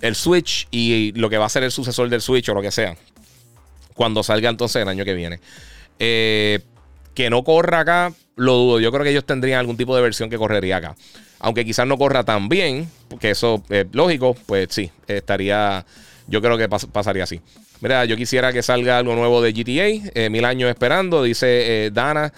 el Switch y lo que va a ser el sucesor del Switch o lo que sea. Cuando salga entonces el año que viene. Eh, que no corra acá, lo dudo. Yo creo que ellos tendrían algún tipo de versión que correría acá. Aunque quizás no corra tan bien, porque eso es lógico, pues sí, estaría. Yo creo que pasaría así. Mira, yo quisiera que salga algo nuevo de GTA. Eh, mil años esperando, dice eh, Dana.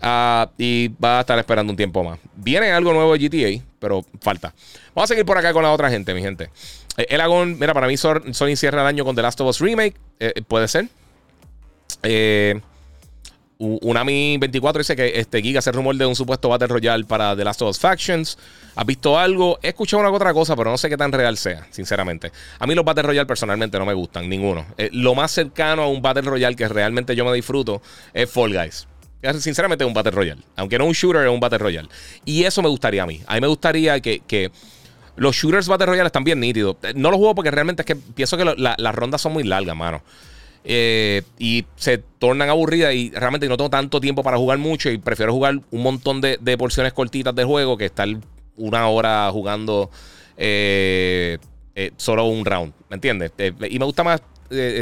Ah, y va a estar esperando un tiempo más. Viene algo nuevo de GTA, pero falta. Vamos a seguir por acá con la otra gente, mi gente. Eh, el Agon, mira, para mí Sony cierra el año con The Last of Us Remake. puede ser. Eh. Unami24 dice que este Giga hace rumor de un supuesto Battle Royale para The Last of Us Factions. ¿Has visto algo? He escuchado una otra cosa, pero no sé qué tan real sea, sinceramente. A mí los Battle Royale personalmente no me gustan, ninguno. Eh, lo más cercano a un Battle Royale que realmente yo me disfruto es Fall Guys. Sinceramente es un Battle Royale. Aunque no un shooter, es un Battle Royale. Y eso me gustaría a mí. A mí me gustaría que, los shooters Battle Royale están bien nítidos. Eh, no los juego porque realmente es que pienso que las rondas son muy largas, mano. Eh, y se tornan aburridas y realmente no tengo tanto tiempo para jugar mucho y prefiero jugar un montón de, porciones cortitas de juego que estar una hora jugando eh, eh, solo un round, ¿me entiendes? y me gusta más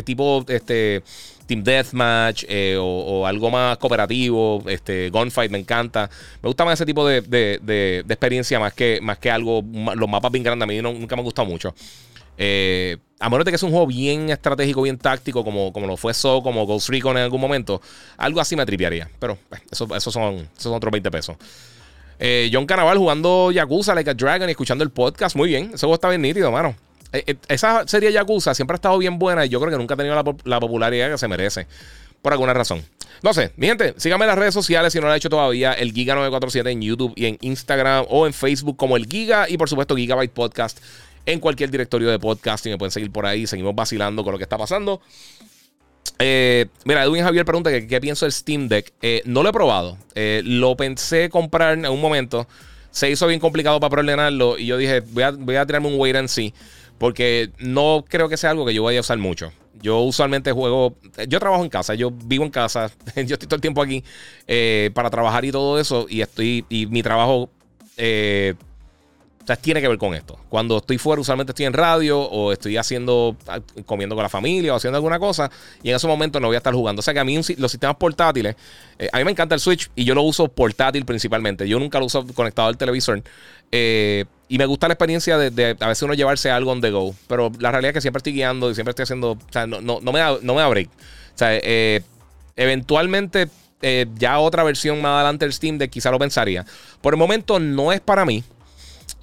tipo este Team Deathmatch o, algo más cooperativo, este Gunfight me encanta. Me gusta más ese tipo de, experiencia más que, más que algo, los mapas bien grandes a mí nunca me ha gustado mucho. Eh, a menos de que sea un juego bien estratégico, bien táctico, como, como lo fue So, como Ghost Recon en algún momento, algo así me tripearía. Pero eh, eso, son, esos son otros 20 pesos. Eh, John Canaval jugando Yakuza, Like a Dragon y escuchando el podcast. Muy bien. Ese juego está bien nítido, mano. Eh, eh, esa serie Yakuza siempre ha estado bien buena y yo creo que nunca ha tenido la, popularidad que se merece. Por alguna razón. No sé, mi gente, síganme en las redes sociales si no lo ha hecho todavía. El Giga947 en YouTube y en Instagram o en Facebook como el Giga y por supuesto Gigabyte Podcast en cualquier directorio de podcasting. Me pueden seguir por ahí. Seguimos vacilando con lo que está pasando. Eh, mira, Edwin Javier pregunta qué pienso del Steam Deck. Eh, no lo he probado. Eh, lo pensé comprar en un momento. Se hizo bien complicado para preordenarlo. Y yo dije, voy a, voy a tirarme un wait and see. Porque no creo que sea algo que yo vaya a usar mucho. Yo usualmente juego. Yo trabajo en casa, yo vivo en casa. [LAUGHS] yo estoy todo el tiempo aquí para trabajar y todo eso. Y estoy. Y mi trabajo o sea, tiene que ver con esto. Cuando estoy fuera, usualmente estoy en radio o estoy haciendo, ah, comiendo con la familia o haciendo alguna cosa. Y en ese momento no voy a estar jugando. O sea que a mí los sistemas portátiles, eh, a mí me encanta el Switch y yo lo uso portátil principalmente. Yo nunca lo uso conectado al televisor. Eh, y me gusta la experiencia de, a veces uno llevarse algo on the go. Pero la realidad es que siempre estoy guiando y siempre estoy haciendo. O sea, no, no, me, da, no me break. O sea, eh, eventualmente. ya otra versión más adelante del Steam de quizá lo pensaría. Por el momento no es para mí.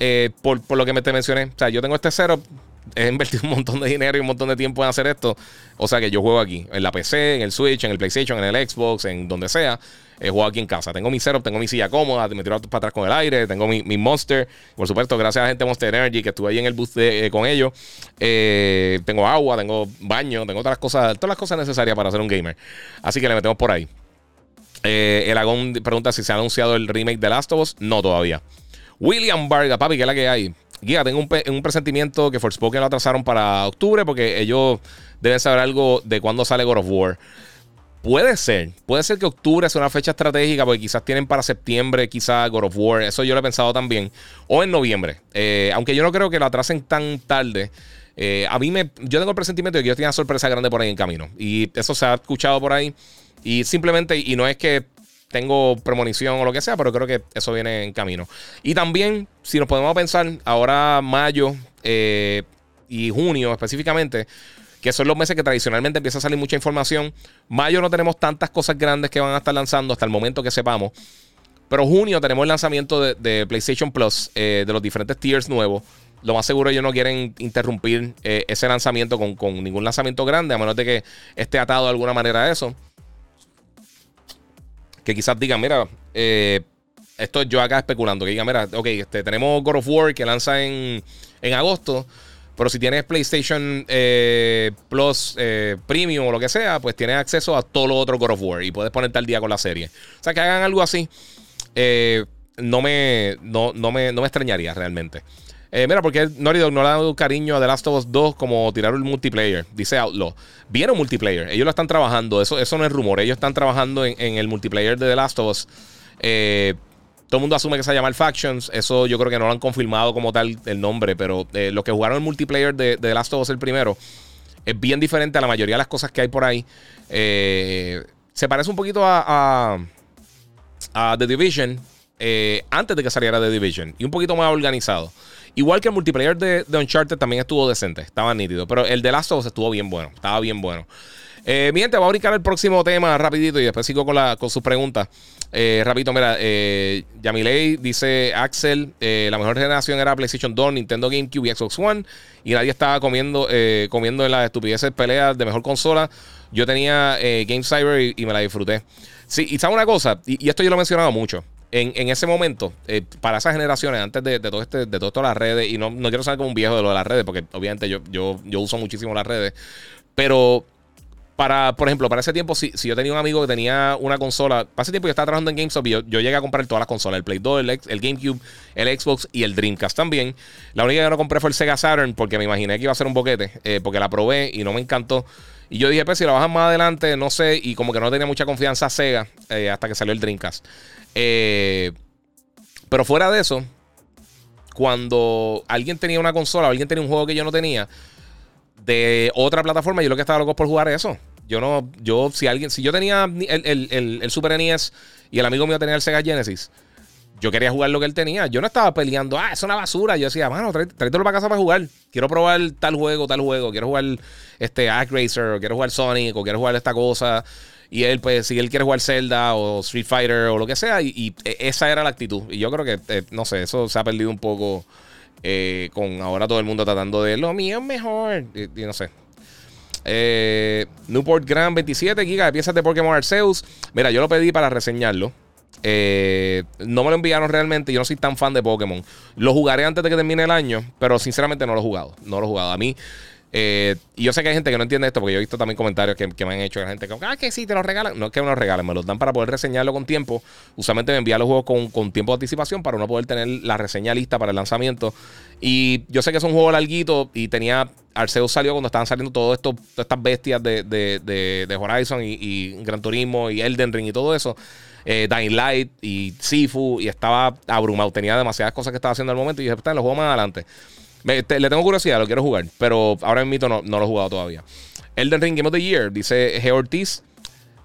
Eh, por, lo que me te mencioné. O sea, yo tengo este setup, he invertido [LAUGHS] un montón de dinero y un montón de tiempo en hacer esto. O sea que yo juego aquí, en la PC, en el Switch, en el PlayStation, en el Xbox, en donde sea. He jugado aquí en casa. Tengo mi setup, tengo mi silla cómoda, me tiro para atrás con el aire, tengo mi, Monster. Por supuesto, gracias a la gente de Monster Energy que estuve ahí en el booth eh, con ellos. Eh, tengo agua, tengo baño, tengo otras cosas, todas las cosas necesarias para ser un gamer. Así que le metemos por ahí. el Agón pregunta si se ha anunciado el remake de Last of Us. No, todavía. William Vargas, papi, que es la que hay. Guía, tengo un, presentimiento que Forspoken lo atrasaron para octubre porque ellos deben saber algo de cuándo sale God of War. Puede ser, puede ser que octubre sea una fecha estratégica porque quizás tienen para septiembre, quizás God of War, eso yo lo he pensado también, o en noviembre, eh, aunque yo no creo que lo atrasen tan tarde. Eh, a mí me, yo tengo el presentimiento de que yo tenía una sorpresa grande por ahí en camino y eso se ha escuchado por ahí y simplemente, y no es que tengo premonición o lo que sea, pero creo que eso viene en camino. Y también, si nos podemos pensar, ahora mayo eh, y junio específicamente, que son los meses que tradicionalmente empieza a salir mucha información. Mayo no tenemos tantas cosas grandes que van a estar lanzando hasta el momento que sepamos. Pero junio tenemos el lanzamiento de, PlayStation Plus, eh, de los diferentes tiers nuevos. Lo más seguro ellos no quieren interrumpir eh, ese lanzamiento con, con, ningún lanzamiento grande, a menos de que esté atado de alguna manera a eso que quizás digan, mira, eh, esto yo acá especulando, que digan, mira, ok, este, tenemos God of War que lanza en, en agosto, pero si tienes PlayStation eh, Plus eh, Premium o lo que sea, pues tienes acceso a todo lo otro God of War y puedes ponerte al día con la serie. O sea, que hagan algo así, no, me, no, me, no me extrañaría realmente. Eh, mira, porque Naughty Dog no le ha dado cariño a The Last of Us 2 como tirar un multiplayer, dice Outlaw. Vieron multiplayer, ellos lo están trabajando, eso, eso no es rumor, ellos están trabajando en, el multiplayer de The Last of Us. Eh, todo el mundo asume que se llama Factions, eso yo creo que no lo han confirmado como tal el nombre, pero eh, los que jugaron el multiplayer de, The Last of Us el primero es bien diferente a la mayoría de las cosas que hay por ahí. se parece un poquito a, a, The Division antes de que saliera The Division y un poquito más organizado. Igual que el multiplayer de, Uncharted también estuvo decente, estaba nítido. Pero el de Last of Us estuvo bien bueno, estaba bien bueno. Eh, mi gente, voy a brincar el próximo tema rapidito y después sigo con, la, con sus preguntas. Eh, rapidito, mira, eh, Yamilei dice Axel, eh, la mejor generación era PlayStation 2, Nintendo GameCube y Xbox One. Y nadie estaba comiendo, comiendo en las estupideces peleas de mejor consola. Yo tenía Game Cyber y, me la disfruté. Sí, y sabe una cosa, y esto yo lo he mencionado mucho en, ese momento, eh, para esas generaciones, antes de, todo este, de todas las redes, y no, no quiero ser como un viejo de lo de las redes, porque obviamente yo, yo, yo uso muchísimo las redes, pero para, por ejemplo, para ese tiempo, si, si, yo tenía un amigo que tenía una consola, para ese tiempo yo estaba trabajando en GameStop y yo, llegué a comprar todas las consolas, el Play 2, el, GameCube, el Xbox y el Dreamcast también. La única que no compré fue el Sega Saturn porque me imaginé que iba a ser un boquete, eh, porque la probé y no me encantó. Y yo dije, pues si la bajan más adelante, no sé, y como que no tenía mucha confianza Sega eh, hasta que salió el Dreamcast. Eh, pero fuera de eso, cuando alguien tenía una consola o alguien tenía un juego que yo no tenía de otra plataforma, yo lo que estaba loco por jugar eso. Yo no, yo, si alguien, si yo tenía el, Super NES y el amigo mío tenía el Sega Genesis, yo quería jugar lo que él tenía. Yo no estaba peleando, ah, es una basura. Yo decía, mano, tráetelo para casa para jugar. Quiero probar tal juego, tal juego. Quiero jugar este Racer, o quiero jugar Sonic, o quiero jugar esta cosa. Y él, pues, si él quiere jugar Zelda o Street Fighter o lo que sea, y, e, esa era la actitud. Y yo creo que, eh, no sé, eso se ha perdido un poco eh, con ahora todo el mundo tratando de lo mío es mejor. Y, no sé. Eh, Newport Grand 27 gigas de piezas de Pokémon Arceus. Mira, yo lo pedí para reseñarlo. No me lo enviaron realmente. Yo no soy tan fan de Pokémon. Lo jugaré antes de que termine el año, pero sinceramente no lo he jugado. No lo he jugado. A mí, eh, y yo sé que hay gente que no entiende esto, porque yo he visto también comentarios que, me han hecho de la gente que, ah, que sí, te lo regalan. No es que me lo regalen, me los dan para poder reseñarlo con tiempo. Usualmente me envían los juegos con, tiempo de anticipación para uno poder tener la reseña lista para el lanzamiento. Y yo sé que es un juego larguito y tenía. Arceus salió cuando estaban saliendo todas estas bestias de, de, Horizon y, Gran Turismo y Elden Ring y todo eso. Eh, Dying Light y Sifu y estaba abrumado. Tenía demasiadas cosas que estaba haciendo al momento y dije, está, los juego más adelante le tengo curiosidad, lo quiero jugar, pero ahora mismo no, no lo he jugado todavía. Elden Ring Game of the Year, dice G. Ortiz.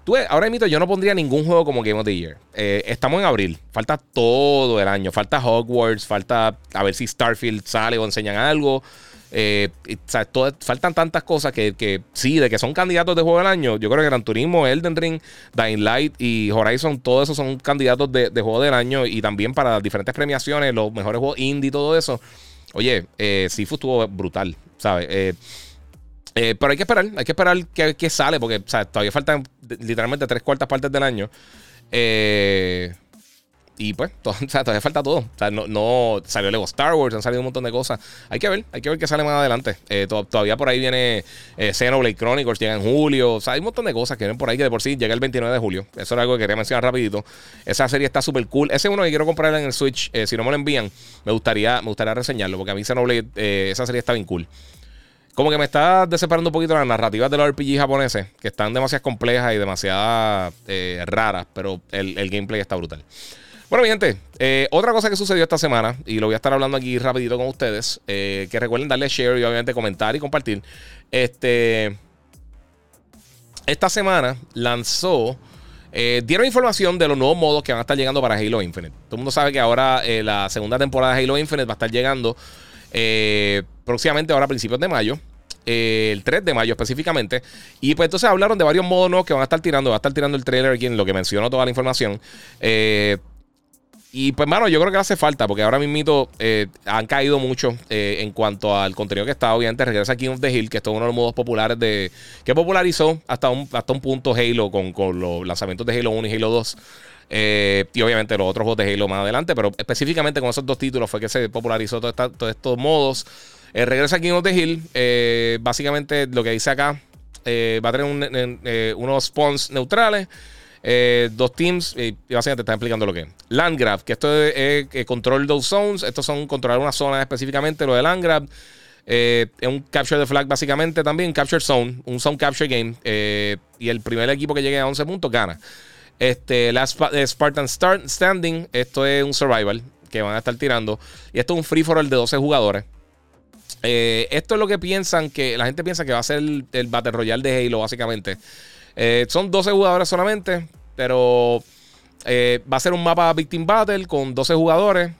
Tú, ahora mismo yo no pondría ningún juego como Game of the Year. Eh, estamos en abril, falta todo el año. Falta Hogwarts, falta a ver si Starfield sale o enseñan algo. Eh, faltan tantas cosas que, sí, de que son candidatos de juego del año. Yo creo que Gran Turismo, Elden Ring, Dying Light y Horizon, todos esos son candidatos de, juego del año y también para diferentes premiaciones, los mejores juegos indie y todo eso. Oye, eh, Sifu estuvo brutal, ¿sabes? Eh, eh, pero hay que esperar, hay que esperar que, sale, porque todavía faltan literalmente tres cuartas partes del año. Y pues, [LAUGHS] todavía falta todo. O sea, no, salió luego Star Wars, han salido un montón de cosas. Hay que ver, hay que ver qué sale más adelante. todavía por ahí viene Xenoblade Chronicles, llega en julio. O sea, hay un montón de cosas que vienen por ahí que de por sí llega el 29 de julio. Eso era algo que quería mencionar rapidito. Esa serie está súper cool. Ese es uno que quiero comprar en el Switch. si no me lo envían, me gustaría, me gustaría reseñarlo, porque a mí Xenoblade, eh, esa serie está bien cool. Como que me está desesperando un poquito las narrativas de los RPG japoneses, que están demasiado complejas y demasiado eh, raras, pero el, gameplay está brutal. Bueno, mi gente, eh, otra cosa que sucedió esta semana, y lo voy a estar hablando aquí rapidito con ustedes, que recuerden darle share y obviamente comentar y compartir. Este, esta semana lanzó eh, dieron información de los nuevos modos que van a estar llegando para Halo Infinite. Todo el mundo sabe que ahora eh, la segunda temporada de Halo Infinite va a estar llegando eh, próximamente, ahora a principios de mayo. el 3 de mayo específicamente. Y pues entonces hablaron de varios modos nuevos que van a estar tirando. Va a estar tirando el trailer aquí en lo que mencionó toda la información. Y pues, mano, yo creo que hace falta, porque ahora mismo eh, han caído mucho eh, en cuanto al contenido que está. Obviamente, regresa King of the Hill, que es uno de los modos populares de. que popularizó hasta un, hasta un punto Halo con, los lanzamientos de Halo 1 y Halo 2. Eh, y obviamente los otros juegos de Halo más adelante, pero específicamente con esos dos títulos fue que se popularizó todos estos modos. regresa King of the Hill, básicamente lo que dice acá, va a tener unos spawns neutrales. Eh, dos teams, y básicamente te están explicando lo que es. Landgrab, que esto es, control those zones. Estos son controlar una zona específicamente. Lo de Landgrab eh, es un capture de flag, básicamente también. Capture zone, un zone capture game. Eh, y el primer equipo que llegue a 11 puntos gana. Este, la Spartan Start Standing, esto es un survival que van a estar tirando. Y esto es un free for all de 12 jugadores. esto es lo que piensan que la gente piensa que va a ser el, el Battle Royale de Halo, básicamente. son 12 jugadores solamente. Pero eh, va a ser un mapa Victim Battle con 12 jugadores.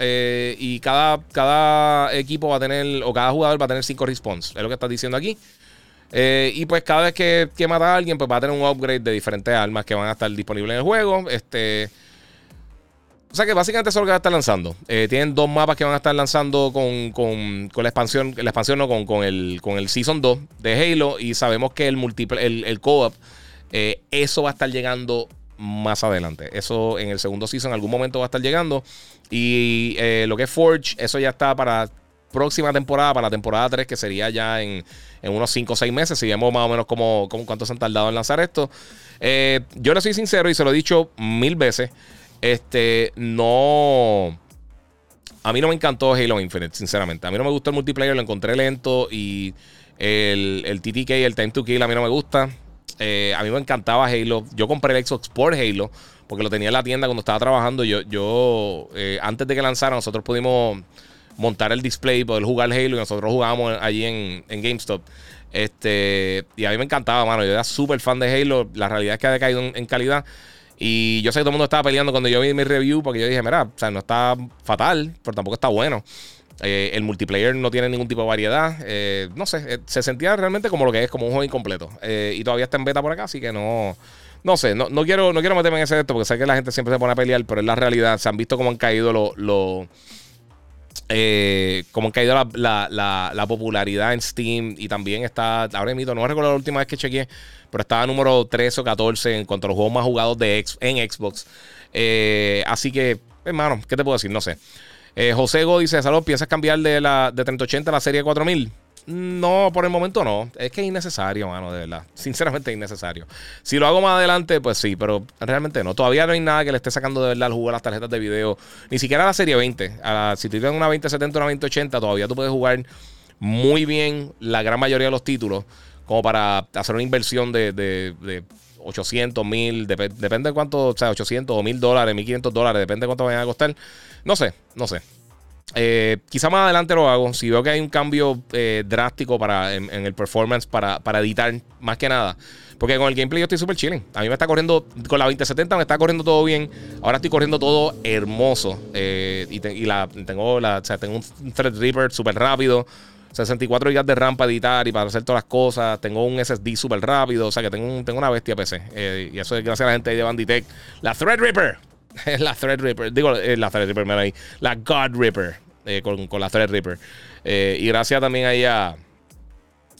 Eh, y cada, cada equipo va a tener, o cada jugador va a tener 5 respawns. Es lo que está diciendo aquí. Eh, y pues cada vez que, que, mata a alguien, pues va a tener un upgrade de diferentes armas que van a estar disponibles en el juego. Este. O sea que básicamente eso es lo que va a estar lanzando. tienen dos mapas que van a estar lanzando con, con, con la expansión. La expansión no, con, con, el, con el Season 2 de Halo. Y sabemos que el, el, el co-op eh, eso va a estar llegando más adelante. Eso en el segundo season en algún momento va a estar llegando. Y eh, lo que es Forge, eso ya está para próxima temporada, para la temporada 3, que sería ya en, unos 5 o 6 meses. Si vemos más o menos cómo, cuánto se han tardado en lanzar esto. Eh, yo le soy sincero y se lo he dicho mil veces. Este, no. A mí no me encantó Halo Infinite, sinceramente. A mí no me gustó el multiplayer, lo encontré lento. Y el, el TTK, el Time to Kill, a mí no me gusta. Eh, a mí me encantaba Halo. Yo compré el Xbox por Halo porque lo tenía en la tienda cuando estaba trabajando. Yo, yo eh, antes de que lanzara, nosotros pudimos montar el display, poder jugar Halo y nosotros jugábamos allí en, GameStop. Este, y a mí me encantaba, mano. Yo era súper fan de Halo. La realidad es que ha decaído en, calidad. Y yo sé que todo el mundo estaba peleando cuando yo vi mi review porque yo dije, mira, o sea, no está fatal, pero tampoco está bueno. Eh, el multiplayer no tiene ningún tipo de variedad. Eh, no sé, se sentía realmente como lo que es, como un juego incompleto. y todavía está en beta por acá, así que no. No sé, no, no, quiero, no quiero meterme en ese esto porque sé que la gente siempre se pone a pelear, pero es la realidad. Se han visto cómo han caído los. Lo, cómo han caído la, la, la, popularidad en Steam y también está, ahora mismo, no recuerdo la última vez que chequeé, pero estaba número 13 o 14 en cuanto a los juegos más jugados de en Xbox. así que, hermano, ¿qué te puedo decir? No sé. Eh, José Go dice: Salud, ¿piensas cambiar de la de 3080 a la serie 4000? No, por el momento no. Es que es innecesario, mano, de verdad. [LAUGHS] Sinceramente es innecesario. Si lo hago más adelante, pues sí, pero realmente no. Todavía no hay nada que le esté sacando de verdad el juego a las tarjetas de video. Ni siquiera a la serie 20. si tú tienes una 2070 o una 2080, todavía tú puedes jugar muy bien la gran mayoría de los títulos. Como para hacer una inversión de, 800, 1000, depende de cuánto, o sea, 800 o 1000 dólares, 1500 dólares, depende de cuánto vayan a costar. No sé, no sé. Eh, quizá más adelante lo hago. Si veo que hay un cambio eh, drástico para, en, el performance para, editar, más que nada. Porque con el gameplay yo estoy súper chilling. A mí me está corriendo, con la 2070 me está corriendo todo bien. Ahora estoy corriendo todo hermoso. Eh, y, la, tengo, la, o sea, tengo un Threadripper súper rápido. 64 GB de RAM para editar y para hacer todas las cosas. Tengo un SSD súper rápido. O sea que tengo, tengo una bestia PC. y eso es gracias a la gente de Banditech. La Threadripper. [LAUGHS] la Threadripper. Digo, eh, la Threadripper, mira ahí. La God Ripper. Eh, con, con, la Threadripper. Eh, y gracias también ahí a,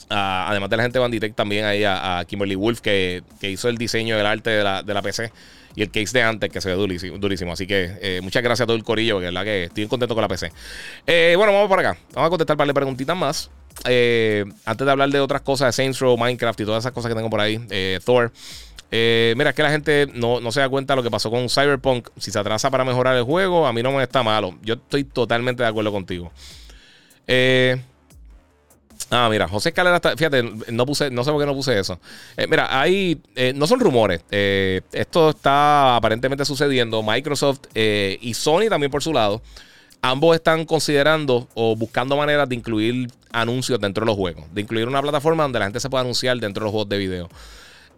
Además de la gente de Banditech, también ahí a, Kimberly Wolf, que, hizo el diseño del arte de la, de la PC y el case de antes que se ve durísimo. Así que muchas gracias a todo el corillo, que es la que estoy contento con la PC. bueno, vamos por acá. Vamos a contestar para preguntitas más. antes de hablar de otras cosas de Saints Row, Minecraft y todas esas cosas que tengo por ahí, Thor. Eh, mira, es que la gente no, se da cuenta de lo que pasó con Cyberpunk. Si se atrasa para mejorar el juego, a mí no me está malo. Yo estoy totalmente de acuerdo contigo. Eh, ah, mira, José Escalera Fíjate, no puse, no sé por qué no puse eso. Eh, mira, ahí no son rumores. esto está aparentemente sucediendo. Microsoft y Sony también por su lado. Ambos están considerando o buscando maneras de incluir anuncios dentro de los juegos. De incluir una plataforma donde la gente se pueda anunciar dentro de los juegos de video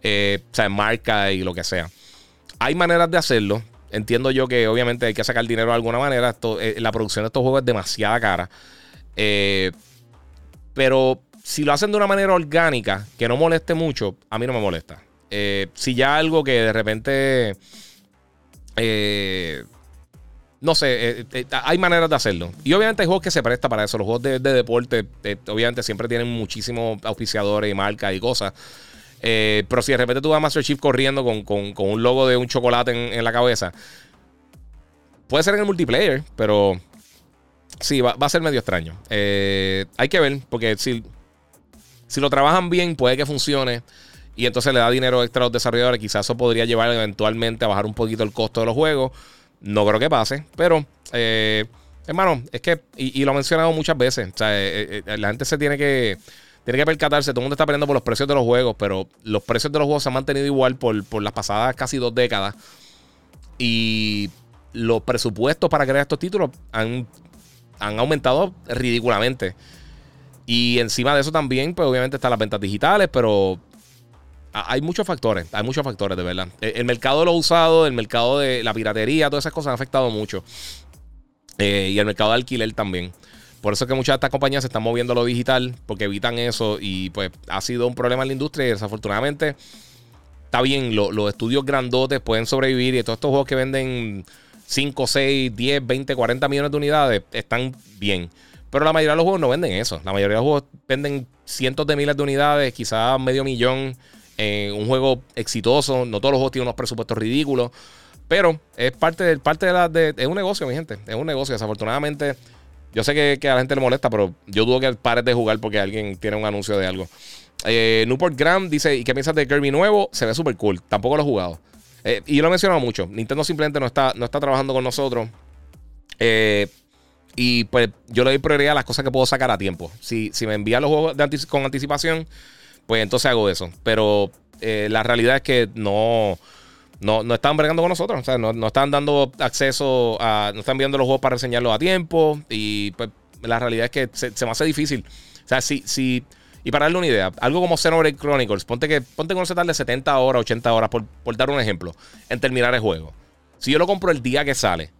eh, o sea, marca y lo que sea. Hay maneras de hacerlo. Entiendo yo que obviamente hay que sacar dinero de alguna manera. Eh, la producción de estos juegos es demasiada cara. Eh, pero si lo hacen de una manera orgánica, que no moleste mucho, a mí no me molesta. Eh, si ya algo que de repente... no sé, hay maneras de hacerlo. Y obviamente hay juegos que se prestan para eso. Los juegos de, de deporte, obviamente, siempre tienen muchísimos auspiciadores y marcas y cosas. Eh, pero si de repente tú vas a Master Chief corriendo con, un logo de un chocolate en, la cabeza, puede ser en el multiplayer, pero sí, va, a ser medio extraño. Eh, hay que ver, porque si, si lo trabajan bien, puede que funcione. Y entonces le da dinero extra a los desarrolladores. Quizás eso podría llevar eventualmente a bajar un poquito el costo de los juegos. No creo que pase, pero eh, hermano, es que, y, lo he mencionado muchas veces, o sea, la gente se tiene que tiene que percatarse, todo el mundo está peleando por los precios de los juegos, pero los precios de los juegos se han mantenido igual por, las pasadas casi dos décadas. Y los presupuestos para crear estos títulos han, han aumentado ridículamente. Y encima de eso también, pues obviamente están las ventas digitales, pero hay muchos factores, hay muchos factores de verdad. El, mercado de los usados, el mercado de la piratería, todas esas cosas han afectado mucho. Eh, y el mercado de alquiler también. Por eso es que muchas de estas compañías se están moviendo a lo digital porque evitan eso y pues ha sido un problema en la industria y desafortunadamente está bien, los estudios grandotes pueden sobrevivir y todos estos juegos que venden 5, 6, 10, 20, 40 millones de unidades están bien. Pero la mayoría de los juegos no venden eso. La mayoría de los juegos venden cientos de miles de unidades, quizás medio millón en un juego exitoso. No todos los juegos tienen unos presupuestos ridículos. Pero es parte, de, parte de la. De, es un negocio, mi gente. Es un negocio. Desafortunadamente, yo sé que, a la gente le molesta, pero yo dudo que pares de jugar porque alguien tiene un anuncio de algo. Eh, Newport Graham dice: ¿Y qué piensas de Kirby nuevo? Se ve súper cool. Tampoco lo he jugado. Eh, y yo lo he mencionado mucho. Nintendo simplemente no está, no está trabajando con nosotros. Eh, y pues yo le doy prioridad a las cosas que puedo sacar a tiempo. Si, si me envían los juegos con anticipación, pues entonces hago eso. Pero eh, la realidad es que no no, no están bregando con nosotros. O sea, no, no, están dando acceso a. No están viendo los juegos para reseñarlos a tiempo. Y pues la realidad es que se, me hace difícil. O sea, si. si y para darle una idea, algo como Xenoblade Chronicles, ponte que ponte con se de 70 horas, 80 horas, por, dar un ejemplo, en terminar el juego. Si yo lo compro el día que sale,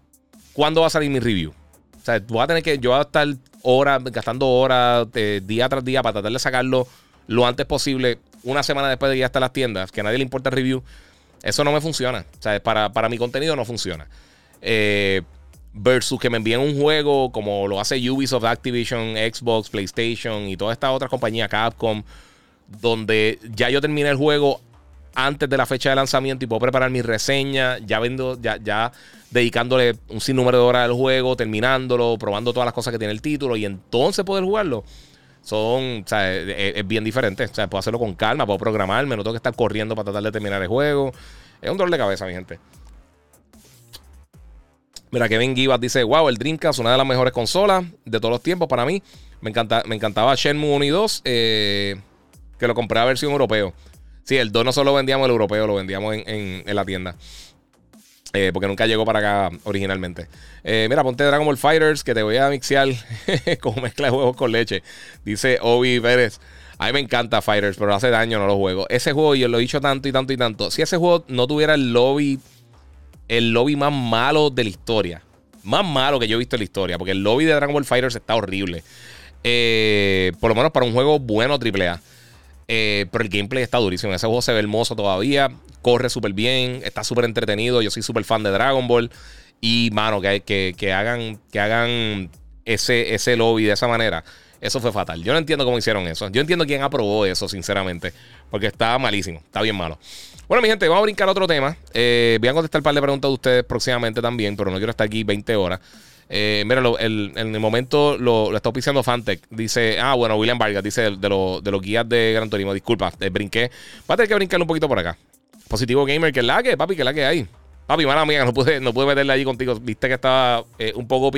¿cuándo va a salir mi review? O sea, voy a tener que, yo voy a estar horas, gastando horas día tras día para tratar de sacarlo lo antes posible, una semana después de que está en las tiendas, que a nadie le importa el review, eso no me funciona. O sea, para, para mi contenido no funciona. Eh, versus que me envíen un juego como lo hace Ubisoft, Activision, Xbox, PlayStation y todas estas otras compañías, Capcom, donde ya yo terminé el juego antes de la fecha de lanzamiento y puedo preparar mi reseña, ya vendo, ya, ya dedicándole un sinnúmero de horas al juego, terminándolo, probando todas las cosas que tiene el título y entonces poder jugarlo. Son, o sea, es, bien diferente. O sea, puedo hacerlo con calma, puedo programarme, no tengo que estar corriendo para tratar de terminar el juego. Es un dolor de cabeza, mi gente. Mira, Kevin Givas dice: Wow, el Dreamcast, una de las mejores consolas de todos los tiempos para mí. Me, encanta, me encantaba Shenmue 1 y 2, eh, que lo compré a versión europeo. Sí, el 2 no solo vendíamos el europeo, lo vendíamos en, la tienda. Eh, porque nunca llegó para acá originalmente. Eh, mira, ponte Dragon Ball Fighters que te voy a mixear [LAUGHS] como mezcla de huevos con leche. Dice Obi Pérez. A mí me encanta Fighters, pero hace daño, no lo juego. Ese juego, yo lo he dicho tanto y tanto y tanto. Si ese juego no tuviera el lobby, el lobby más malo de la historia, más malo que yo he visto en la historia, porque el lobby de Dragon Ball Fighters está horrible. Eh, por lo menos para un juego bueno AAA. Eh, pero el gameplay está durísimo. Ese juego se ve hermoso todavía. Corre súper bien. Está súper entretenido. Yo soy súper fan de Dragon Ball. Y, mano, que, que, hagan, que hagan ese, ese lobby de esa manera. Eso fue fatal. Yo no entiendo cómo hicieron eso. Yo entiendo quién aprobó eso, sinceramente. Porque está malísimo. Está bien malo. Bueno, mi gente, vamos a brincar a otro tema. Eh, voy a contestar un par de preguntas de ustedes próximamente también, pero no quiero estar aquí 20 horas. Eh, mira, en el momento lo, está oficiando Fantech. Dice, ah, bueno, William Vargas dice de, de, de los guías de Gran Turismo. Disculpa, eh, brinqué. Va a tener que brincar un poquito por acá. Positivo Gamer, que la que, papi, que la que hay. Papi, mala mía, no pude, no pude meterle allí contigo. Viste que estaba eh, un poco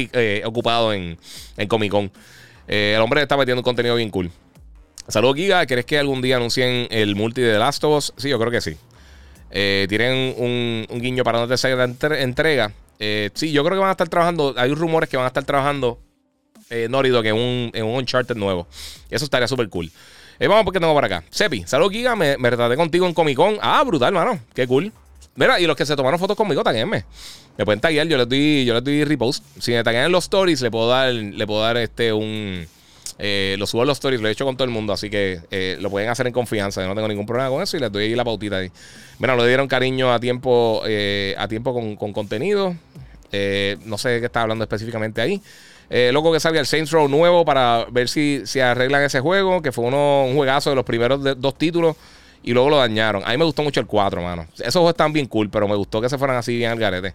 ocupado en, en Comic Con. el hombre está metiendo un contenido bien cool. Saludos, Giga. ¿Crees que algún día anuncien el multi de The Last of Us? Sí, yo creo que sí. Tienen un, guiño para una tercera entrega. Eh, sí, yo creo que van a estar trabajando. Hay rumores que van a estar trabajando eh, Norido que en un, en un Uncharted nuevo. Eso estaría súper cool. Eh, vamos porque tengo por acá. Sepi, salud, Giga. Me, me retraté contigo en Comic Con. Ah, brutal, mano. Qué cool. Mira, y los que se tomaron fotos conmigo, taguenme. Me pueden taguear, yo les doy, yo les doy repost. Si me taguean en los stories, le puedo dar, le puedo dar este un. Eh, lo subo a los stories, lo he hecho con todo el mundo, así que eh, lo pueden hacer en confianza. Yo no tengo ningún problema con eso y les doy ahí la pautita ahí. Mira, lo dieron cariño a tiempo, eh, a tiempo con, con contenido. no sé de qué está hablando específicamente ahí. loco que salga el Saints Row nuevo para ver si, si arreglan ese juego, que fue uno, un juegazo de los primeros dos títulos y luego lo dañaron. A mí me gustó mucho el 4, mano. Esos juegos están bien cool, pero me gustó que se fueran así bien al garete.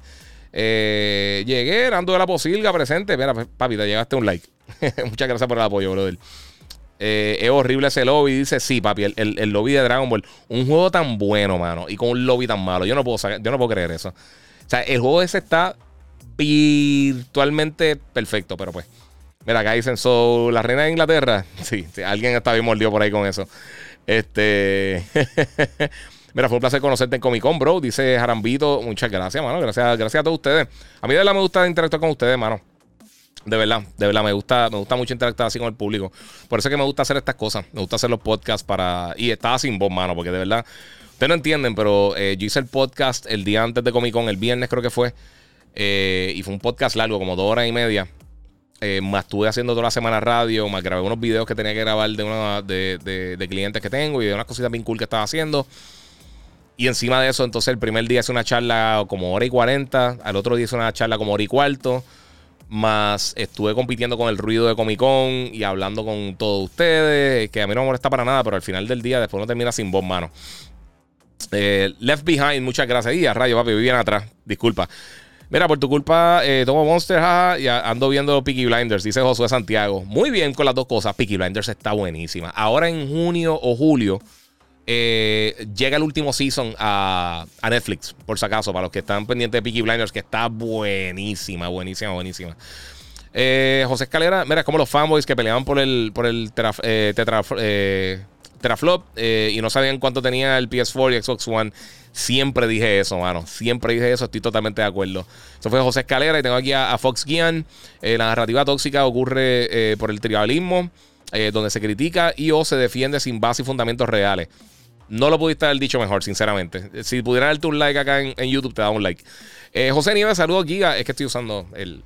llegué, ando de la posilga presente. Mira, papi, te llevaste un like. [LAUGHS] Muchas gracias por el apoyo, brother. Eh, es horrible ese lobby. Dice, sí, papi, el, lobby de Dragon Ball. Un juego tan bueno, mano. Y con un lobby tan malo. Yo no puedo, yo no puedo creer eso. O sea, el juego ese está virtualmente perfecto, pero pues. Mira, acá dicen, so, la reina de Inglaterra. [LAUGHS] Sí, alguien está bien mordido por ahí con eso. Este. [LAUGHS] Mira, fue un placer conocerte en Comic Con, bro. Dice Jarambito. Muchas gracias, mano. Gracias, gracias a todos ustedes. A mí de verdad me gusta interactuar con ustedes, mano. De verdad, de verdad, me gusta, me gusta mucho interactuar así con el público. Por eso es que me gusta hacer estas cosas. Me gusta hacer los podcasts para. Y estaba sin voz, mano, porque de verdad. Ustedes no entienden, pero eh, yo hice el podcast el día antes de Comic Con, el viernes creo que fue. Eh, y fue un podcast largo, como dos horas y media. Eh, más estuve haciendo toda la semana radio, más grabé unos videos que tenía que grabar de, una, de, de, clientes que tengo y de unas cositas bien cool que estaba haciendo. Y encima de eso, entonces el primer día hice una charla como hora y cuarenta, al otro día hice una charla como hora y cuarto. Más estuve compitiendo con el ruido de Comic Con y hablando con todos ustedes, que a mí no me molesta para nada, pero al final del día después no termina sin voz, mano. Eh, Left Behind, muchas gracias. Y a rayo, papi, bien atrás. Disculpa. Mira, por tu culpa eh, tomo Monster, jaja, y ando viendo Peaky Blinders, dice Josué Santiago. Muy bien con las dos cosas. Peaky Blinders está buenísima. Ahora en junio o julio eh, llega el último season a, Netflix, por si acaso, para los que están pendientes de Peaky Blinders, que está buenísima, buenísima, buenísima. Eh, José Escalera, mira, como los fanboys que peleaban por el, por el eh, teraflop y no sabían cuánto tenía el PS4 y Xbox One. Siempre dije eso, mano. Siempre dije eso, estoy totalmente de acuerdo. Eso fue José Escalera y tengo aquí a, Fox Gian. la narrativa tóxica ocurre por el tribalismo, donde se critica y o se defiende sin base y fundamentos reales. No lo pudiste haber dicho mejor, sinceramente. Si pudiera darte un like acá en, YouTube, te da un like. Eh, José Nieves, saludos, Giga. Es que estoy usando el,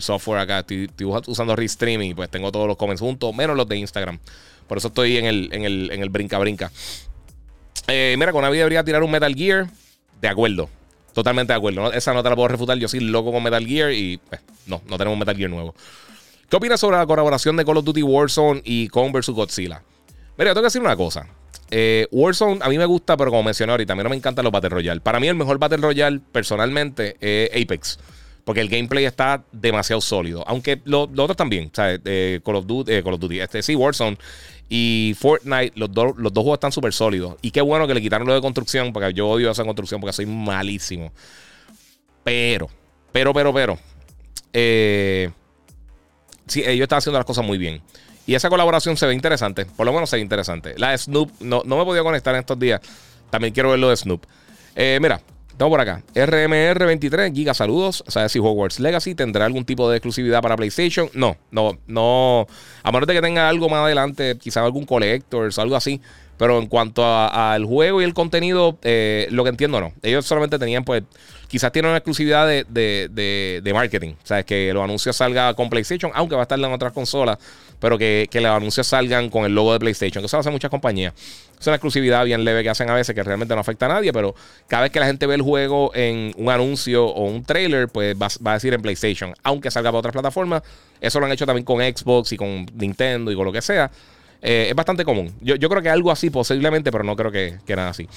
software acá. Estoy, usando Restream y pues tengo todos los comments juntos, menos los de Instagram. Por eso estoy en el, en el, en el brinca brinca. Eh, mira, con Navi debería tirar un Metal Gear. De acuerdo. Totalmente de acuerdo. Esa no te la puedo refutar. Yo soy loco con Metal Gear y pues, no, no tenemos Metal Gear nuevo. ¿Qué opinas sobre la colaboración de Call of Duty Warzone y Kong vs Godzilla? Mira, tengo que decir una cosa. Eh, Warzone a mí me gusta, pero como mencioné ahorita, a mí no me encantan los Battle Royale. Para mí el mejor Battle Royale personalmente es Apex. Porque el gameplay está demasiado sólido. Aunque los otros también. ¿sabes? Eh, Call, of Duty, eh, Call of Duty, este, sí, Warzone y Fortnite, los, dos los dos juegos están súper sólidos. Y qué bueno que le quitaron lo de construcción, porque yo odio esa construcción porque soy malísimo. Pero, pero, pero, pero. Eh, sí, ellos están haciendo las cosas muy bien. Y esa colaboración se ve interesante. Por lo menos se ve interesante. La de Snoop, no, no me podido conectar en estos días. También quiero ver lo de Snoop. Eh, mira, tengo por acá. RMR23, Giga, saludos. Sea, si Hogwarts Legacy tendrá algún tipo de exclusividad para PlayStation. No, no, no. A menos de que tenga algo más adelante, quizás algún Collectors algo así. Pero en cuanto al juego y el contenido, eh, lo que entiendo no. Ellos solamente tenían, pues, quizás tienen una exclusividad de, de, de, marketing. O sea, que los anuncios salgan con PlayStation, aunque va a estar en otras consolas, pero que, que los anuncios salgan con el logo de PlayStation. Que eso lo hacen muchas compañías. Es una exclusividad bien leve que hacen a veces que realmente no afecta a nadie, pero cada vez que la gente ve el juego en un anuncio o un trailer, pues va, va a decir en PlayStation. Aunque salga para otras plataformas. Eso lo han hecho también con Xbox y con Nintendo y con lo que sea. Eh, es bastante común. Yo, creo que algo así posiblemente, pero no creo que, que nada así.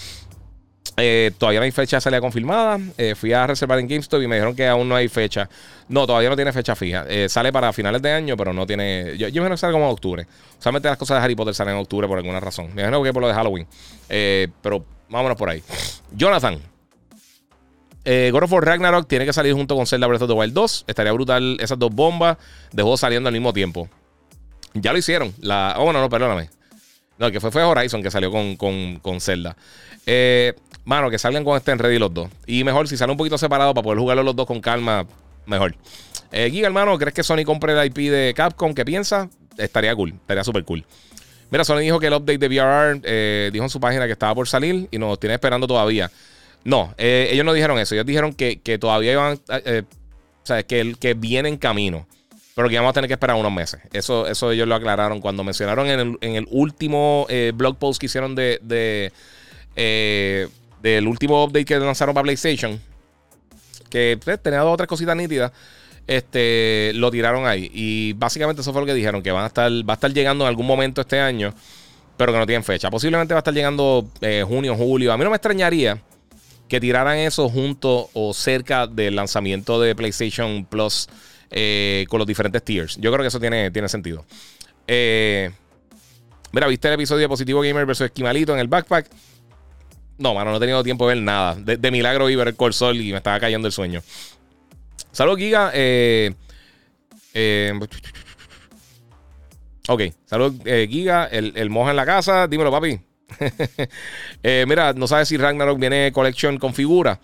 Eh, todavía no hay fecha salida confirmada. Eh, fui a reservar en GameStop y me dijeron que aún no hay fecha. No, todavía no tiene fecha fija. sale para finales de año, pero no tiene. Yo, me imagino que sale como en octubre. Solamente las cosas de Harry Potter salen en octubre por alguna razón. Me imagino que por lo de Halloween. pero vámonos por ahí. Jonathan. God of Ragnarok tiene que salir junto con Zelda Breath of the Wild 2. Estaría brutal esas dos bombas de juegos saliendo al mismo tiempo. Ya lo hicieron. La, oh, bueno, no, perdóname. No, que fue fue Horizon que salió con, con, Zelda. Eh, mano, que salgan este en ready los dos. Y mejor, si salen un poquito separados para poder jugarlo los dos con calma, mejor. Eh, Giga, hermano, ¿crees que Sony compre el IP de Capcom? ¿Qué piensa? Estaría cool, estaría súper cool. Mira, Sony dijo que el update de VRR eh, dijo en su página que estaba por salir y nos tiene esperando todavía. No, eh, ellos no dijeron eso. Ellos dijeron que, todavía iban. o sea, que, que viene en camino pero que vamos a tener que esperar unos meses. Eso, eso ellos lo aclararon cuando mencionaron en el, último eh, blog post que hicieron de, eh, del último update que lanzaron para PlayStation, que pues, tenía dos o tres cositas nítidas. Este, lo tiraron ahí. Y básicamente eso fue lo que dijeron: que van a estar, va a estar llegando en algún momento este año, pero que no tienen fecha. Posiblemente va a estar llegando eh, junio, julio. A mí no me extrañaría que tiraran eso junto o cerca del lanzamiento de PlayStation Plus eh, con los diferentes tiers. Yo creo que eso tiene, tiene sentido. Eh, mira, ¿viste el episodio de Positivo Gamer versus Esquimalito en el backpack? No, mano, no he tenido tiempo de ver nada. De, milagro vi ver el Corsol y me estaba cayendo el sueño. Saludos, Giga. Eh, ok, saludos, Giga. El, el moja en la casa. Dímelo, papi. [LAUGHS] mira, no sabes si Ragnarok viene collection con figura.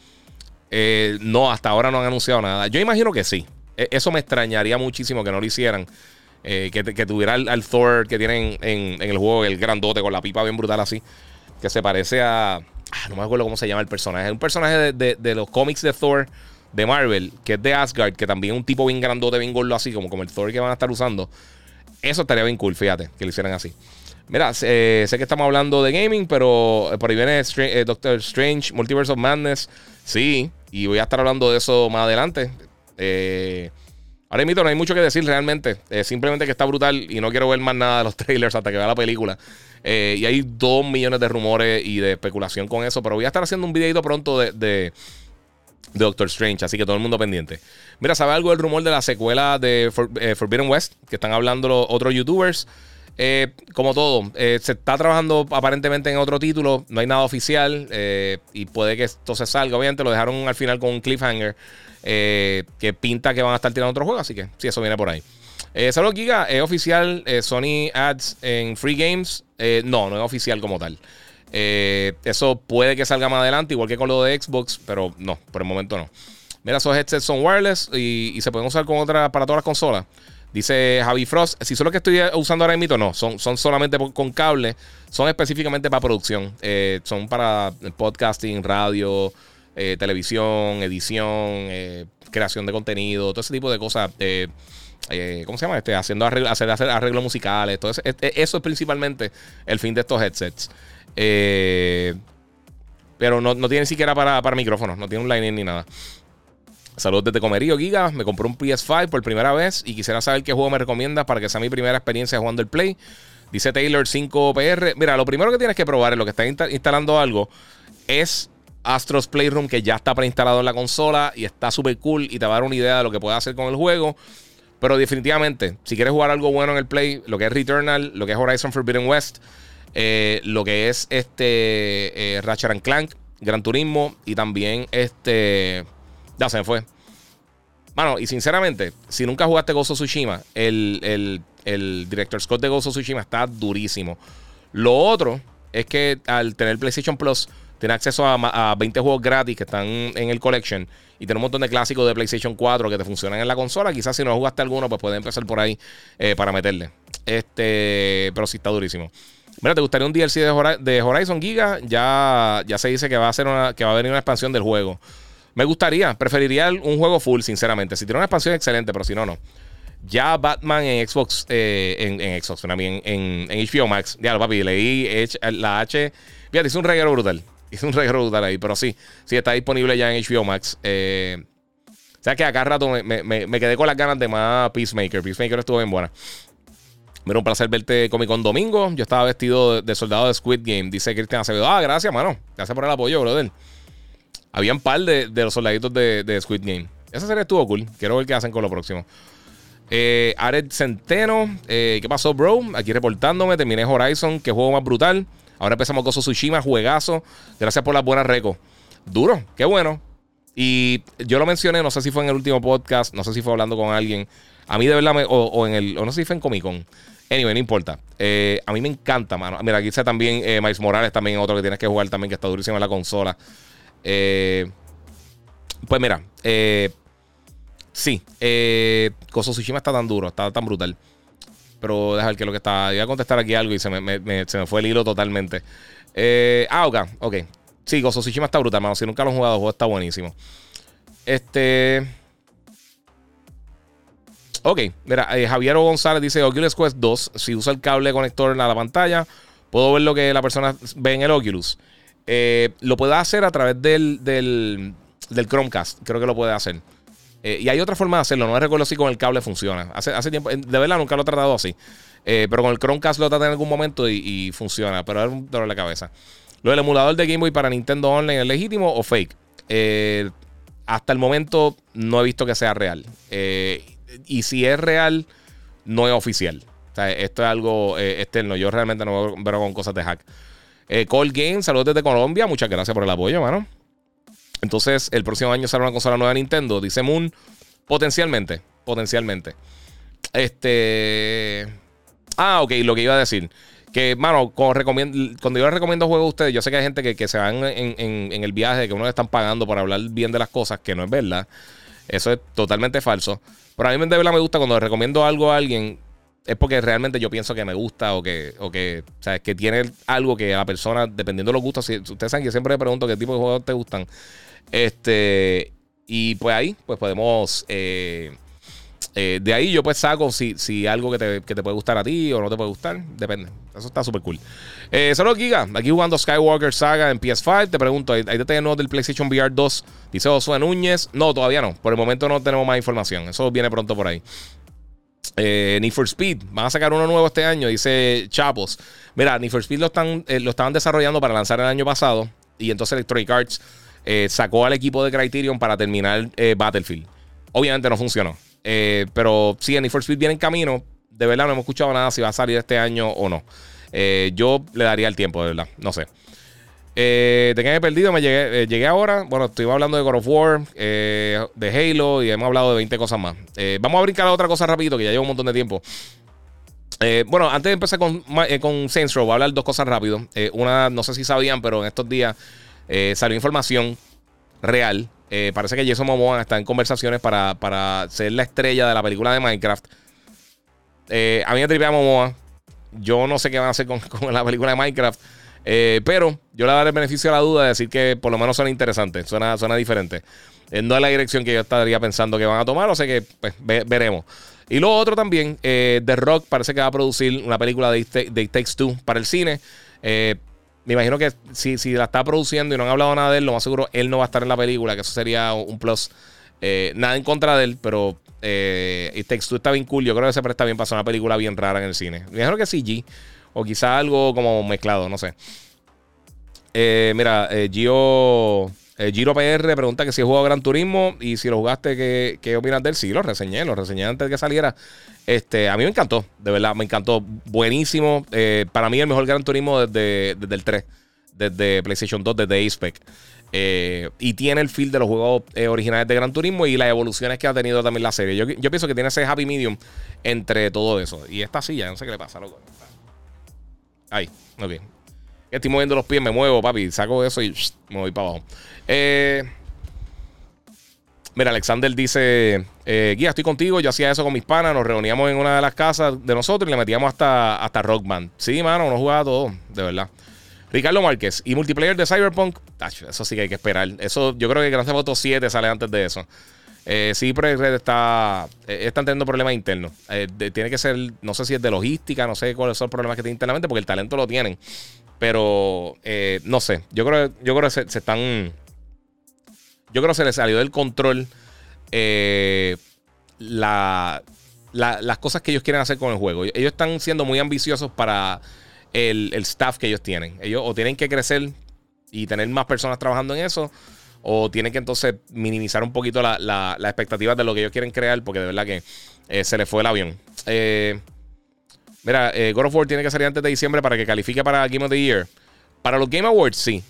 no, hasta ahora no han anunciado nada. Yo imagino que sí. E, eso me extrañaría muchísimo que no lo hicieran. Eh, que, tuviera al, Thor que tienen en, el juego, el grandote con la pipa bien brutal así. Que se parece a. Ah, no me acuerdo cómo se llama el personaje. Es un personaje de, los cómics de Thor de Marvel, que es de Asgard, que también es un tipo bien grandote, bien gordo así, como, como el Thor que van a estar usando. Eso estaría bien cool, fíjate, que lo hicieran así. Mira, eh, sé que estamos hablando de gaming, pero por ahí viene eh, Doctor Strange, Multiverse of Madness. Sí, y voy a estar hablando de eso más adelante. Eh, ahora mismo no hay mucho que decir realmente. Eh, simplemente que está brutal y no quiero ver más nada de los [LAUGHS] trailers hasta que vea la película. Eh, y hay dos millones de rumores y de especulación con eso. Pero voy a estar haciendo un videito pronto de, Doctor Strange, así que todo el mundo pendiente. Mira, ¿sabe algo del rumor de la secuela de Forbidden West? Que están hablando los otros youtubers. como todo, se está trabajando aparentemente en otro título, no hay nada oficial y puede que esto se salga. Obviamente lo dejaron al final con un cliffhanger eh, que pinta que van a estar tirando otro juego, así que sí, eso viene por ahí. Eh, Saludos Giga, ¿es oficial eh, Sony Ads en Free Games? Eh, no, no es oficial como tal. eso puede que salga más adelante, igual que con lo de Xbox, pero no, por el momento no. Mira, esos headsets son wireless y, se pueden usar con otra, para todas las consolas. Dice Javi Frost, si son los que estoy usando ahora mismo, no, son solamente con cable, son específicamente para producción, son para podcasting, radio, televisión, edición, creación de contenido, todo ese tipo de cosas. ¿Cómo se llama? Este, haciendo hacer, arreglos musicales. Todo eso, eso es principalmente el fin de estos headsets. pero no, tiene ni siquiera para, para micrófonos, no tiene un line ni nada. Saludos desde Comerío, Giga. Me compré un PS5 por primera vez y quisiera saber qué juego me recomiendas para que sea mi primera experiencia jugando el Play. Dice Taylor 5PR. Mira, lo primero que tienes que probar en lo que estás instalando algo es Astros Playroom, que ya está preinstalado en la consola y está súper cool y te va a dar una idea de lo que puedes hacer con el juego. Pero definitivamente, si quieres jugar algo bueno en el Play, lo que es Returnal, lo que es Horizon Forbidden West, eh, lo que es este eh, Ratchet and Clank, Gran Turismo y también este. Ya se me fue. Bueno, y sinceramente, si nunca jugaste Gozo Tsushima, el, el, director Scott de Gozo Tsushima está durísimo. Lo otro es que al tener PlayStation Plus, tiene acceso a, 20 juegos gratis que están en el collection y tiene un montón de clásicos de PlayStation 4 que te funcionan en la consola. Quizás si no jugaste alguno, pues puedes empezar por ahí eh, para meterle. Este, pero sí está durísimo. Mira, ¿te gustaría un DLC de, Horizon Giga? Ya, ya se dice que va a ser una, que va a venir una expansión del juego. Me gustaría, preferiría un juego full, sinceramente. Si tiene una expansión, excelente, pero si no, no. Ya Batman en Xbox, eh, en, Xbox, en, en, HBO Max. Ya, papi, leí la H. Fíjate, hice un regalo brutal. [LAUGHS] Hice un regalo brutal ahí, pero sí, sí está disponible ya en HBO Max. Eh, o sea que acá rato me, quedé con las ganas de más Peacemaker. Peacemaker estuvo bien buena. Mira, un placer verte Comic Con domingo. Yo estaba vestido de, soldado de Squid Game. Dice Cristian Acevedo. Ah, gracias, mano. Gracias por el apoyo, brother. Había un par de, los soldaditos de, Squid Game. Esa serie estuvo cool. Quiero ver qué hacen con lo próximo. Eh, Ared Centeno, eh, ¿qué pasó, bro? Aquí reportándome. Terminé Horizon, que juego más brutal. Ahora empezamos con Tsushima, juegazo. Gracias por las buenas recos. Duro, qué bueno. Y yo lo mencioné, no sé si fue en el último podcast, no sé si fue hablando con alguien. A mí de verdad, o, en el, no sé si fue en Comic Con. Anyway, no importa. Eh, a mí me encanta, mano. Mira, aquí está también eh, Morales, también otro que tienes que jugar también, que está durísimo en la consola. Eh, pues mira, eh, sí, eh, Koso está tan duro, está tan brutal. Pero dejar que lo que está. Iba a contestar aquí algo y se me, se me fue el hilo totalmente. Eh, ah, ok, ok. Sí, Gozo Tsushima está brutal, mano. Si nunca lo han jugado, el juego está buenísimo. Este. Ok, mira, eh, Javier González dice Oculus Quest 2. Si usa el cable conector en la pantalla, puedo ver lo que la persona ve en el Oculus. Eh, lo puede hacer a través del, del, Chromecast. Creo que lo puede hacer. Eh, y hay otra forma de hacerlo. No recuerdo si con el cable funciona. Hace, hace tiempo, de verdad nunca lo he tratado así. Eh, pero con el Chromecast lo traté en algún momento y, funciona. Pero es un dolor de cabeza. Lo del emulador de Game Boy para Nintendo Online es legítimo o fake. hasta el momento no he visto que sea real. y si es real, no es oficial. Esto es algo externo. Yo realmente no veo con cosas de hack. Eh, Cold Game, saludos desde Colombia. Muchas gracias por el apoyo, mano. Entonces, el próximo año sale una consola nueva de Nintendo. Dice Moon, potencialmente. Potencialmente. Este. Ah, ok, lo que iba a decir. Que, mano, cuando, yo les recomiendo juegos a ustedes, yo sé que hay gente que, se van en, el viaje, que uno le están pagando por hablar bien de las cosas, que no es verdad. Eso es totalmente falso. Pero a mí de verdad me gusta cuando recomiendo algo a alguien, es porque realmente yo pienso que me gusta o que, o que, o sea, que tiene algo que a la persona, dependiendo de los gustos, ustedes saben que siempre me pregunto qué tipo de juegos te gustan. Este, y pues ahí, pues podemos, eh, eh, de ahí yo pues saco si, si algo que te, que te, puede gustar a ti o no te puede gustar, depende. Eso está súper cool. Eh, saludos, Giga. Aquí jugando Skywalker Saga en PS5. Te pregunto, ¿hay detalles del PlayStation VR 2? Dice Josué Núñez. No, todavía no. Por el momento no tenemos más información. Eso viene pronto por ahí. Eh, Need for Speed, van a sacar uno nuevo este año, dice Chapos. Mira, Need for Speed lo, están, eh, lo estaban desarrollando para lanzar el año pasado y entonces Electronic Arts eh, sacó al equipo de Criterion para terminar eh, Battlefield. Obviamente no funcionó, pero sí, Need for Speed viene en camino. De verdad no hemos escuchado nada si va a salir este año o no. yo le daría el tiempo, de verdad, no sé. Eh, ¿De qué me he perdido? Me llegué, eh, llegué ahora. Bueno, estuvimos hablando de God of War, eh, de Halo y hemos hablado de 20 cosas más. Eh, vamos a brincar a otra cosa rapidito, que ya lleva un montón de tiempo. bueno, antes de empezar con, con Saints voy a hablar dos cosas rápido. una, no sé si sabían, pero en estos días salió información real. parece que Jason Momoa está en conversaciones para, para ser la estrella de la película de Minecraft. a mí me tripea Momoa. Yo no sé qué van a hacer con, [LAUGHS] con la película de Minecraft. Eh, pero yo le daré el beneficio a la duda de decir que por lo menos suena interesante, suena, suena diferente. Eh, no es la dirección que yo estaría pensando que van a tomar, o sea que pues, veremos. Y lo otro también, The Rock parece que va a producir una película de, It Takes Two para el cine. Me imagino que si, si, la está produciendo y no han hablado nada de él, lo más seguro él no va a estar en la película, que eso sería un plus. nada en contra de él, pero eh, Takes Two está bien cool. Yo creo que se presta bien para hacer una película bien rara en el cine. Me dijeron que CG. O quizá algo como mezclado, no sé. Eh, mira, eh, Gio, eh, Giro PR pregunta que si he jugado Gran Turismo y si lo jugaste, ¿qué, qué opinas de él? Sí, lo reseñé, lo reseñé antes de que saliera. Este, a mí me encantó, de verdad, me encantó. Buenísimo. para mí el mejor Gran Turismo desde, desde el 3, desde PlayStation 2, desde Aspec. y tiene el feel de los juegos originales de Gran Turismo y las evoluciones que ha tenido también la serie. Yo, yo, pienso que tiene ese happy medium entre todo eso. Y esta silla, no sé qué le pasa, loco. Ahí, ok. Estoy moviendo los pies, me muevo, papi. Saco eso y me voy para abajo. Eh, mira, Alexander dice: eh, Guía, estoy contigo. Yo hacía eso con mis panas. Nos reuníamos en una de las casas de nosotros y le metíamos hasta, hasta Rockman. Sí, mano, no jugaba todo, de verdad. Ricardo Márquez y multiplayer de Cyberpunk. eso sí que hay que esperar. Eso, yo creo que Grand Theft Auto 7 sale antes de eso. Eh, sí, pero está, están teniendo problemas internos. Tiene que ser, no sé si es de logística, no sé cuáles son los problemas que tienen internamente, porque el talento lo tienen. Pero no sé. Yo creo, yo creo que se, están. Yo creo que se les salió del control la, las cosas que ellos quieren hacer con el juego. Ellos están siendo muy ambiciosos para el, el staff que ellos tienen. Ellos o tienen que crecer y tener más personas trabajando en eso o tienen que entonces minimizar un poquito las la, expectativas de lo que ellos quieren crear, porque de verdad que eh, se les fue el avión. Eh, mira, eh, God of War tiene que salir antes de diciembre para que califique para Game of the Year. Para los Game Awards, sí.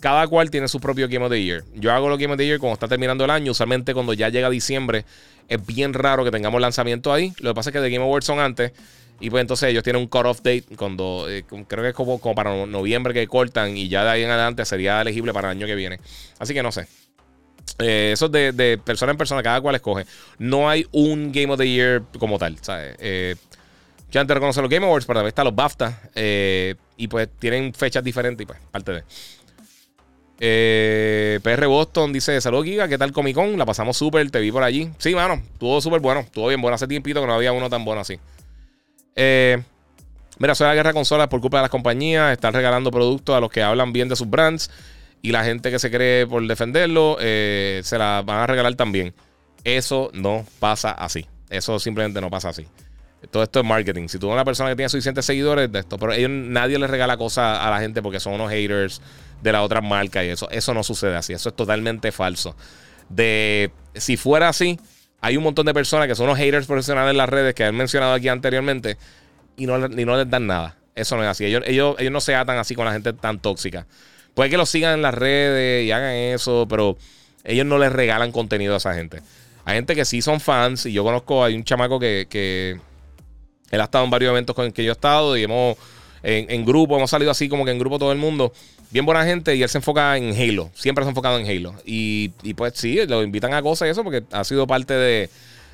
Cada cual tiene su propio Game of the Year. Yo hago los Game of the Year cuando está terminando el año. Usualmente cuando ya llega diciembre es bien raro que tengamos lanzamiento ahí. Lo que pasa es que de Game Awards son antes. Y pues entonces ellos tienen un cut-off date cuando eh, creo que es como, para noviembre que cortan y ya de ahí en adelante sería elegible para el año que viene. Así que no sé. Eh, eso es de, persona en persona, cada cual escoge. No hay un Game of the Year como tal. ¿sabes? Eh, yo antes reconocer los Game Awards, pero también están los BAFTA. y pues tienen fechas diferentes y pues parte de. PR Boston dice: Saludos, Giga. ¿Qué tal Comic Con? La pasamos súper. Te vi por allí. Sí, mano. Estuvo súper bueno. Estuvo bien bueno. Hace tiempito que no había uno tan bueno así. Eh, mira, soy la guerra consolas por culpa de las compañías. Están regalando productos a los que hablan bien de sus brands. Y la gente que se cree por defenderlo, eh, se la van a regalar también. Eso no pasa así. Eso simplemente no pasa así. Todo esto es marketing. Si tú eres una persona que tiene suficientes seguidores de esto, pero ellos, nadie les regala cosas a la gente porque son unos haters de la otra marca y eso. Eso no sucede así. Eso es totalmente falso. De si fuera así, hay un montón de personas que son unos haters profesionales en las redes que han mencionado aquí anteriormente y no, no les dan nada. Eso no es así. Ellos, ellos, no se atan así con la gente tan tóxica. Puede que los sigan en las redes y hagan eso, pero ellos no les regalan contenido a esa gente. Hay gente que sí son fans y yo conozco, hay un chamaco que, que él ha estado en varios eventos con el que yo he estado y hemos en, en, grupo, hemos salido así como que en grupo todo el mundo bien buena gente y él se enfoca en Halo. Siempre se ha enfocado en Halo. Y, pues sí, lo invitan a cosas y eso porque ha sido parte de,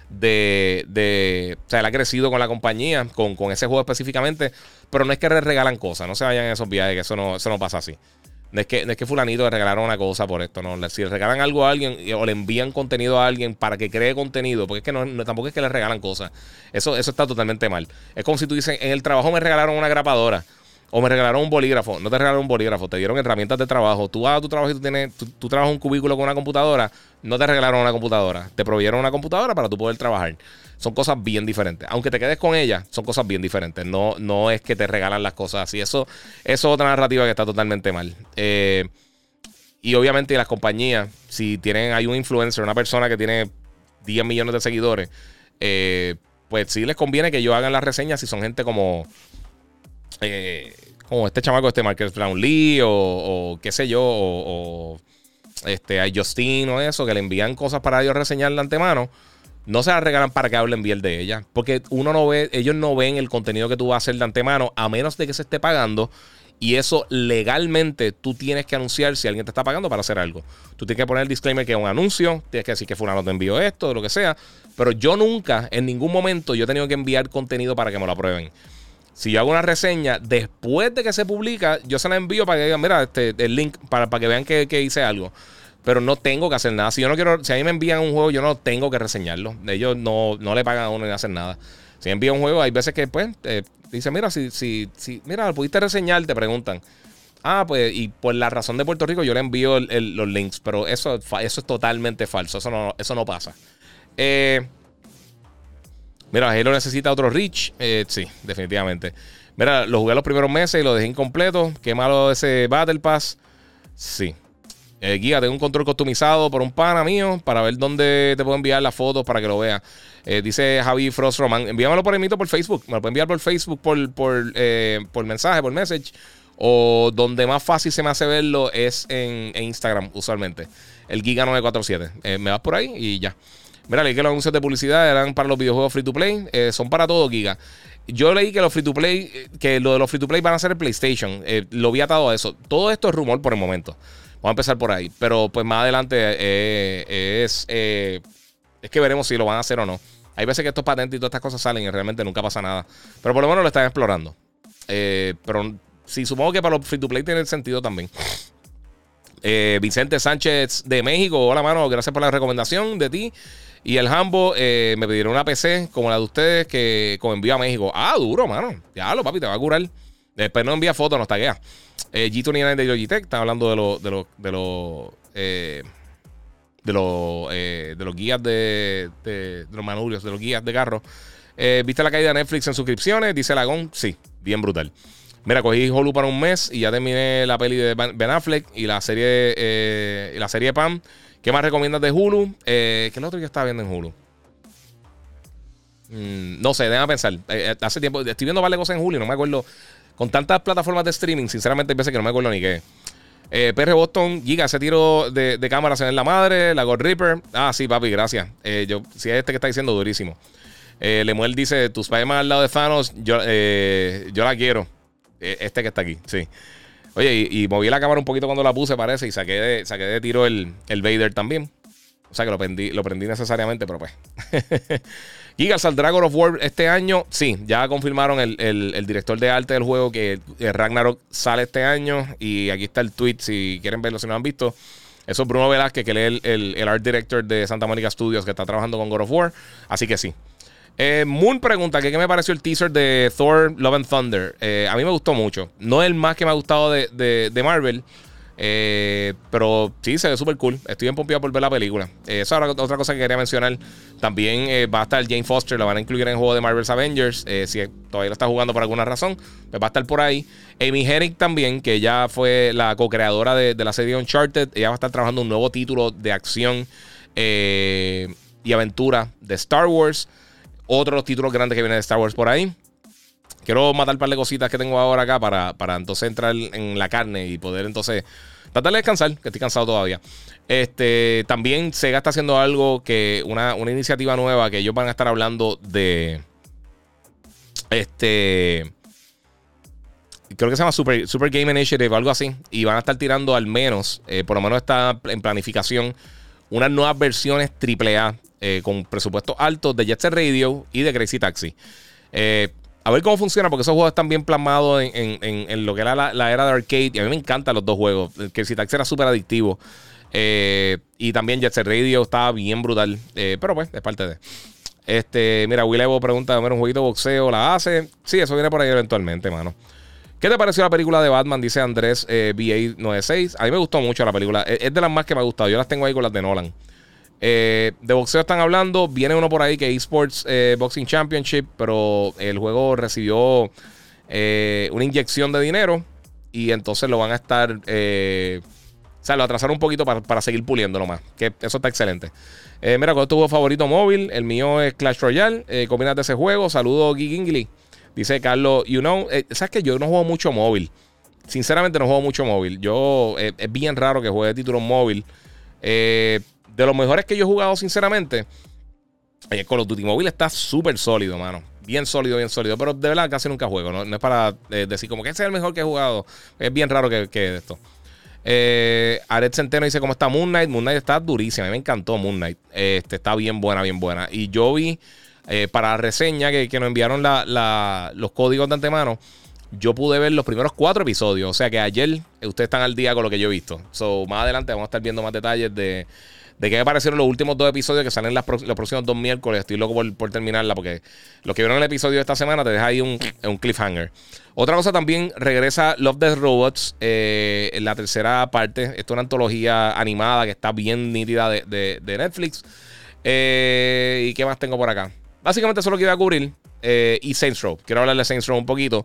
de, de, o sea, él ha crecido con la compañía, con, ese juego específicamente, pero no es que le regalan cosas, no se vayan en esos viajes, que eso no, eso no pasa así. No es, que, no es que fulanito le regalaron una cosa por esto, no. Si le regalan algo a alguien o le envían contenido a alguien para que cree contenido, porque es que no, tampoco es que le regalan cosas. Eso, eso está totalmente mal. Es como si tú dices, en el trabajo me regalaron una grapadora. O me regalaron un bolígrafo. No te regalaron un bolígrafo, te dieron herramientas de trabajo. Tú vas tu trabajo y tú, tienes, tú, trabajas un cubículo con una computadora. No te regalaron una computadora. Te proveyeron una computadora para tú poder trabajar. Son cosas bien diferentes. Aunque te quedes con ella, son cosas bien diferentes. No, no es que te regalan las cosas así. Eso, eso es otra narrativa que está totalmente mal. Eh, y obviamente las compañías, si tienen, hay un influencer, una persona que tiene 10 millones de seguidores, eh, pues sí les conviene que yo hagan las reseñas si son gente como eh, como este chamaco, este Marcus Brownlee o, o qué sé yo, o, este, a Justin o eso, que le envían cosas para ellos reseñar de antemano, no se las regalan para que hablen bien de ella. Porque uno no ve, ellos no ven el contenido que tú vas a hacer de antemano, a menos de que se esté pagando. Y eso legalmente tú tienes que anunciar si alguien te está pagando para hacer algo. Tú tienes que poner el disclaimer que es un anuncio, tienes que decir que fulano te envió esto, lo que sea. Pero yo nunca, en ningún momento, yo he tenido que enviar contenido para que me lo aprueben Si yo hago una reseña, después de que se publica, yo se la envío para que digan, mira, este, el link, para, para que vean que, que hice algo pero no tengo que hacer nada. Si yo no quiero, si a mí me envían un juego, yo no tengo que reseñarlo. Ellos no, no le pagan a uno ni hacen nada. Si envían un juego, hay veces que pues eh, dice, mira, si, si, si, mira, pudiste reseñar, te preguntan. Ah, pues, y por la razón de Puerto Rico, yo le envío los links, pero eso, eso es totalmente falso. Eso no, eso no pasa. Eh, mira, Halo necesita otro Reach. Eh, sí, definitivamente. Mira, lo jugué los primeros meses y lo dejé incompleto. Qué malo ese Battle Pass. Sí, eh, guía, tengo un control customizado por un pana mío para ver dónde te puedo enviar las fotos para que lo veas. Eh, dice Javi Frost Roman. Envíamelo por el por Facebook. Me lo puede enviar por Facebook, por, por, eh, por mensaje, por message. O donde más fácil se me hace verlo es en, Instagram, usualmente. El Giga947. me vas por ahí y ya. Mira, leí que los anuncios de publicidad eran para los videojuegos free to play. son para todo, Giga. Yo leí que los free to play, que lo de los free to play van a ser el PlayStation. lo vi atado a eso. Todo esto es rumor por el momento. Vamos a empezar por ahí. Pero pues más adelante eh, es, eh, es que veremos si lo van a hacer o no. Hay veces que estos patentes y todas estas cosas salen y realmente nunca pasa nada. Pero por lo menos lo están explorando. Eh, pero sí, supongo que para los free to play tiene sentido también. Vicente Sánchez de México. Hola, mano. Gracias por la recomendación de ti. Y el Hambo me pidieron una PC como la de ustedes que con envío a México. Ah, duro, mano. Ya lo, papi, te va a curar. Después no envía fotos, nos taguea. Eh, G29 de Logitech, está hablando de los de los de los eh, de los eh, de los guías de, de, los manubrios, de los guías de carro. Eh, ¿Viste la caída de Netflix en suscripciones? Dice Lagón. Sí, bien brutal. Mira, cogí Hulu para un mes y ya terminé la peli de Ben Affleck y la serie y la serie Pam. ¿Qué más recomiendas de Hulu? ¿Qué es lo otro que estaba viendo en Hulu? Mm, no sé, déjame pensar. hace tiempo, estoy viendo varias cosas en Hulu y no me acuerdo. Con tantas plataformas de streaming, sinceramente veces que no me acuerdo ni qué. Eh, Boston, Giga, ese tiro de, de cámara se en la madre, la God Reaper. Ah, sí, papi, gracias. Eh, yo, si es este que está diciendo, durísimo. Eh, Lemuel dice: Tus más al lado de Thanos, yo, eh, yo la quiero. Este que está aquí, sí. Oye, y, moví la cámara un poquito cuando la puse, parece, y saqué de, saqué de tiro el, el Vader también. O sea que lo prendí, lo prendí necesariamente, pero pues. [LAUGHS] Giga, ¿saldrá God of War este año? Sí, ya confirmaron el, director de arte del juego que Ragnarok sale este año. Y aquí está el tweet si quieren verlo, si no han visto. Eso es Bruno Velázquez, que lee el, el, art director de Santa Mónica Studios, que está trabajando con God of War. Así que sí. Eh, Moon pregunta que qué me pareció el teaser de Thor Love and Thunder. Eh, a mí me gustó mucho. No es el más que me ha gustado de, de Marvel. Eh, pero sí, se ve súper cool. Estoy en pompeado por ver la película. Eh, esa es otra cosa que quería mencionar. También va a estar Jane Foster, la van a incluir en el juego de Marvel's Avengers. si todavía lo está jugando por alguna razón, pues va a estar por ahí. Amy Hennig también, que ya fue la co-creadora de, la serie Uncharted. Ella va a estar trabajando un nuevo título de acción y aventura de Star Wars. Otro de los títulos grandes que viene de Star Wars por ahí. Quiero matar un par de cositas que tengo ahora acá para, para entonces entrar en la carne y poder entonces tratar de descansar, que estoy cansado todavía. Este, también Sega está haciendo algo que, una, iniciativa nueva que ellos van a estar hablando de. Este. Creo que se llama Super, Super Game Initiative, algo así. Y van a estar tirando al menos, eh, por lo menos está en planificación, unas nuevas versiones AAA eh, con presupuestos altos de Jet Set Radio y de Crazy Taxi. Eh, a ver cómo funciona, porque esos juegos están bien plasmados en, lo que era la, era de arcade. Y a mí me encantan los dos juegos. Que Taxi era súper adictivo. Eh, y también Jet Set Radio estaba bien brutal. Eh, pero pues, es parte de. Este, mira, Will Evo pregunta: ¿un jueguito de boxeo la hace? Sí, eso viene por ahí eventualmente, mano. ¿Qué te pareció la película de Batman? Dice Andrés eh, BA96. A mí me gustó mucho la película. Es, de las más que me ha gustado. Yo las tengo ahí con las de Nolan. Eh, de boxeo están hablando. Viene uno por ahí que eSports eh, Boxing Championship, pero el juego recibió eh, una inyección de dinero y entonces lo van a estar. o sea, lo atrasaron un poquito para, seguir puliendo nomás. Que eso está excelente. mira, ¿cuál es tu juego favorito móvil? El mío es Clash Royale. Eh, de ese juego. Saludos, Gigingly. Dice Carlos, you know, ¿sabes que Yo no juego mucho móvil. Sinceramente no juego mucho móvil. Yo, es bien raro que juegue títulos móvil. Eh, de los mejores que yo he jugado, sinceramente, eh, Call of Duty Mobile está súper sólido, mano. Bien sólido, bien sólido. Pero de verdad casi nunca juego. No, es para eh, decir como que ese es el mejor que he jugado. Es bien raro que, que esto. Eh, Aret Centeno dice cómo está Moon Knight. Moon Knight está durísima. A mí me encantó Moon Knight. Este, está bien buena, bien buena. Y yo vi para la reseña que, nos enviaron los códigos de antemano, yo pude ver los primeros cuatro episodios. O sea que ayer ustedes están al día con lo que yo he visto. So, más adelante vamos a estar viendo más detalles de, de qué me parecieron los últimos dos episodios que salen los próximos dos miércoles. Estoy loco por, terminarla porque los que vieron el episodio de esta semana te deja ahí un, cliffhanger. Otra cosa también, regresa Love the Robots eh, en la tercera parte. Esto es una antología animada que está bien nítida de, Netflix. Eh, ¿Y qué más tengo por acá? Básicamente eso es que iba a cubrir. Eh, y Saints Row. Quiero hablar de Saints Row un poquito.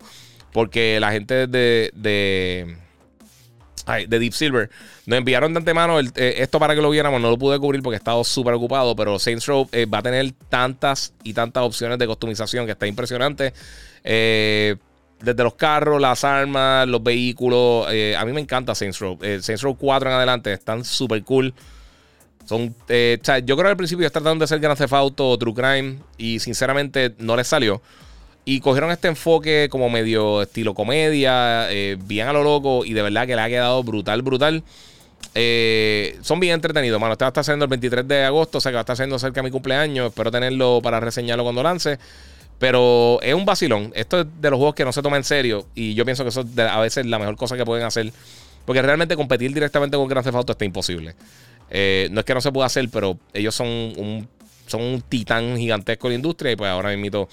Porque la gente de, de, de Deep Silver nos enviaron de antemano eh, esto para que lo viéramos. No lo pude cubrir porque he estado súper ocupado. Pero Saints Row eh, va a tener tantas y tantas opciones de customización que está impresionante. Desde los carros, las armas, los vehículos. a mí me encanta Saints Row. Saints Row 4 en adelante están súper cool. Son, yo creo que al principio estaba tratando de ser Grand Theft Auto o True Crime y sinceramente no les salió. Y cogieron este enfoque como medio estilo comedia, eh, bien a lo loco, y de verdad que le ha quedado brutal, brutal. Eh, son bien entretenidos, mano. Este va a estar el 23 de agosto, o sea que va a estar haciendo cerca de mi cumpleaños. Espero tenerlo para reseñarlo cuando lance. Pero es un vacilón. Esto es de los juegos que no se toma en serio. Y yo pienso que eso es a veces la mejor cosa que pueden hacer. Porque realmente competir directamente con Grand Theft Auto está imposible. Eh, no es que no se pueda hacer, pero ellos son un, son un titán gigantesco de la industria. Y pues ahora mismo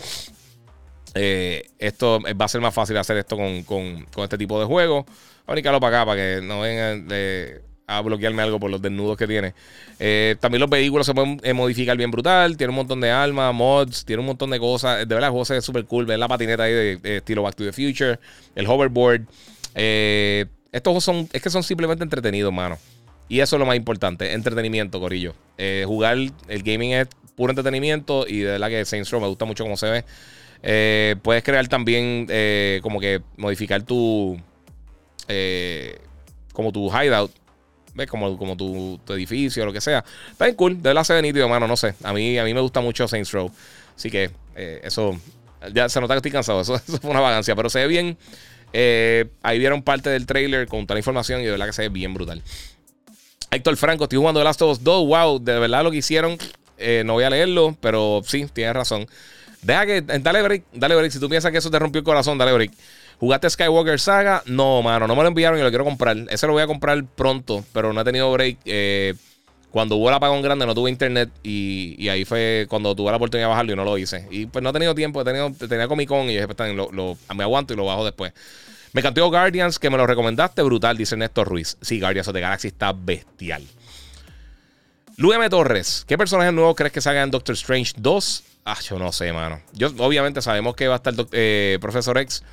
eh, esto va a ser más fácil hacer esto con, este tipo de juegos. Voy a para acá para que no vengan a bloquearme algo por los desnudos que tiene. Eh, también los vehículos se pueden eh, modificar bien brutal. Tiene un montón de armas, mods, tiene un montón de cosas. De verdad, el juego se ve súper cool. Ver la patineta ahí de, estilo Back to the Future, el hoverboard. estos juegos son, es que son simplemente entretenidos, mano. Y eso es lo más importante, entretenimiento, Corillo. jugar el gaming es puro entretenimiento y de verdad que Saints Row me gusta mucho cómo se ve. Eh, puedes crear también eh, como que modificar tu eh, como tu hideout. ¿Ves? Como, como tu, edificio o lo que sea. Está bien cool. De la se ve nítido, mano. No sé. A mí, a mí me gusta mucho Saints Row. Así que eso. Ya se nota que estoy cansado. [LAUGHS] Eso, fue una vagancia. Pero se ve bien. ahí vieron parte del trailer con toda la información y de verdad que se ve bien brutal. Héctor Franco, estoy jugando The Last of Us 2. Wow, de verdad lo que hicieron. no voy a leerlo, pero sí, tienes razón. Deja que. Dale break, dale break. Si tú piensas que eso te rompió el corazón, dale break. ¿Jugaste Skywalker Saga? No, mano, no me lo enviaron y lo quiero comprar. Ese lo voy a comprar pronto, pero no he tenido break. Eh, cuando hubo el apagón grande no tuve internet y, ahí fue cuando tuve la oportunidad de bajarlo y no lo hice. Y pues no he tenido tiempo, he tenido, tenía Comic Con y dije, pues, lo, me aguanto y lo bajo después. Me cantó Guardians, que me lo recomendaste, brutal, dice Néstor Ruiz. Sí, Guardians of the Galaxy está bestial. M. Torres, ¿qué personaje nuevo crees que salga en Doctor Strange 2? Ah, yo no sé, mano. Yo, obviamente, sabemos que va a estar eh, Profesor X,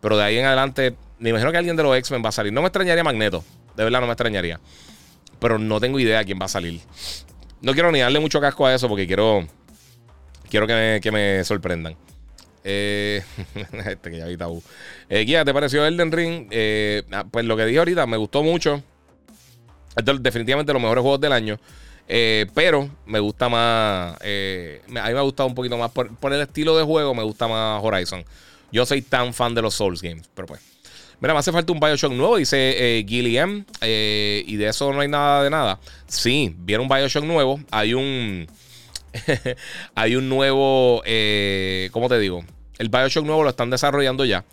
pero de ahí en adelante, me imagino que alguien de los X-Men va a salir. No me extrañaría Magneto, de verdad no me extrañaría. Pero no tengo idea quién va a salir. No quiero ni darle mucho casco a eso porque quiero, quiero que me, sorprendan. Eh, [LAUGHS] este que ya vi tabú. Eh, Guía, ¿te pareció Elden Ring? Eh, ah, pues lo que dije ahorita me gustó mucho. Definitivamente los mejores juegos del año. Eh, pero me gusta más. Eh, a mí me ha gustado un poquito más. Por, el estilo de juego, me gusta más Horizon. Yo soy tan fan de los Souls Games, pero pues. Mira, me hace falta un Bioshock nuevo, dice eh, y de eso no hay nada de nada. Sí, viene un Bioshock nuevo. Hay un. [LAUGHS] hay un nuevo. ¿Cómo te digo? El Bioshock nuevo lo están desarrollando ya.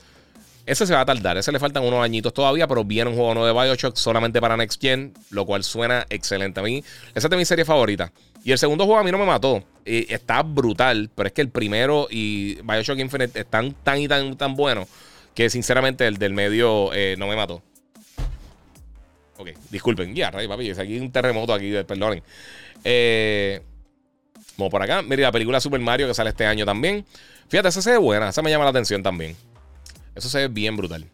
Ese se va a tardar, ese le faltan unos añitos todavía, pero viene un juego nuevo de Bioshock solamente para Next Gen, lo cual suena excelente. A mí, esa es de mi serie favorita. Y el segundo juego a mí no me mató. está brutal, pero es que el primero y Bioshock Infinite están tan y tan, tan buenos que sinceramente el del medio eh, no me mató. Ok, disculpen. Ya, yeah, papi, es aquí un terremoto aquí, perdonen. Eh, como por acá. Mira, la película Super Mario que sale este año también. Fíjate, esa se ve buena, esa me llama la atención también. Eso se ve bien brutal.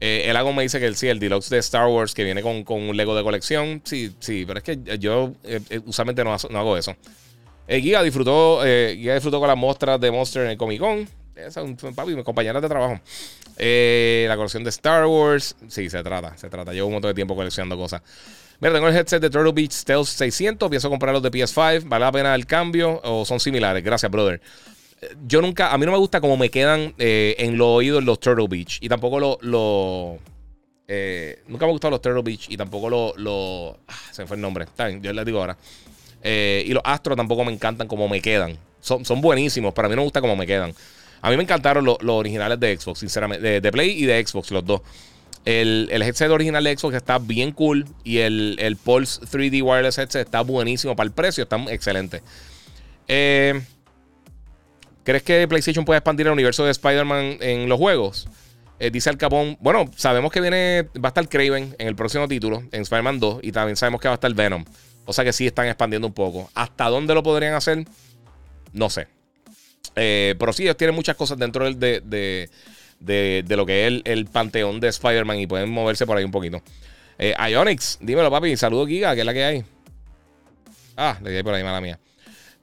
Eh, el Agon me dice que sí, el deluxe de Star Wars que viene con, un Lego de colección. Sí, sí, pero es que yo eh, eh, usualmente no, hago eso. Guía disfrutó, Guía disfrutó con las muestras de Monster en el Comic Con. Esa es un papi, mis compañeras de trabajo. la colección de Star Wars. Sí, se trata, se trata. Llevo un montón de tiempo coleccionando cosas. Mira, tengo el headset de Turtle Beach Stealth 600. Pienso comprar los de PS5. ¿Vale la pena el cambio o son similares? Gracias, brother yo nunca, a mí no me gusta cómo me quedan eh, en los oídos los Turtle Beach. Y tampoco los. Lo, eh, nunca me han gustado los Turtle Beach. Y tampoco los. Lo, ah, se me fue el nombre. Está yo les digo ahora. Eh, y los Astros tampoco me encantan como me quedan. son, son buenísimos, pero a mí no me gusta cómo me quedan. A mí me encantaron los, originales de Xbox, sinceramente, de, Play y de Xbox, los dos. El, el, headset original de Xbox está bien cool y el, el Pulse 3D Wireless Headset está buenísimo para el precio, está excelente. Eh, ¿Crees que PlayStation puede expandir el universo de Spider-Man en los juegos? Eh, dice el Capón. Bueno, sabemos que viene. Va a estar Craven en el próximo título, en Spider-Man 2. Y también sabemos que va a estar Venom. O sea que sí están expandiendo un poco. ¿Hasta dónde lo podrían hacer? No sé. Eh, pero sí, ellos tienen muchas cosas dentro de, de, lo que es el, panteón de Spider-Man y pueden moverse por ahí un poquito. Eh, Ionix, dímelo, papi. Saludos, Giga, que es la que hay. Ah, le di por ahí, mala mía.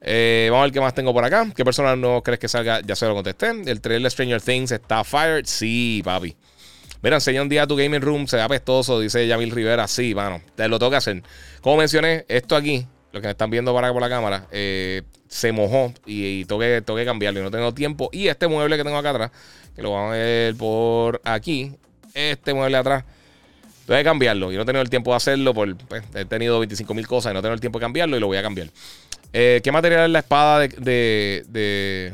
Eh, vamos a ver qué más tengo por acá. ¿Qué persona no crees que salga? Ya se lo contesté. El trailer de Stranger Things está fired. Sí, papi. Mira, enseña un día tu gaming room, se ve apestoso, dice Yamil Rivera. Sí, mano, te lo tengo que hacer. Como mencioné, esto aquí, lo que me están viendo para por la cámara, eh, se mojó y, tengo, que, cambiarlo y no tengo tiempo. Y este mueble que tengo acá atrás, que lo vamos a ver por aquí, este mueble atrás, tengo que cambiarlo. Y no he tenido el tiempo de hacerlo, por, pues, he tenido 25 mil cosas y no tengo el tiempo de cambiarlo y lo voy a cambiar. Eh, ¿Qué material es la espada de, de,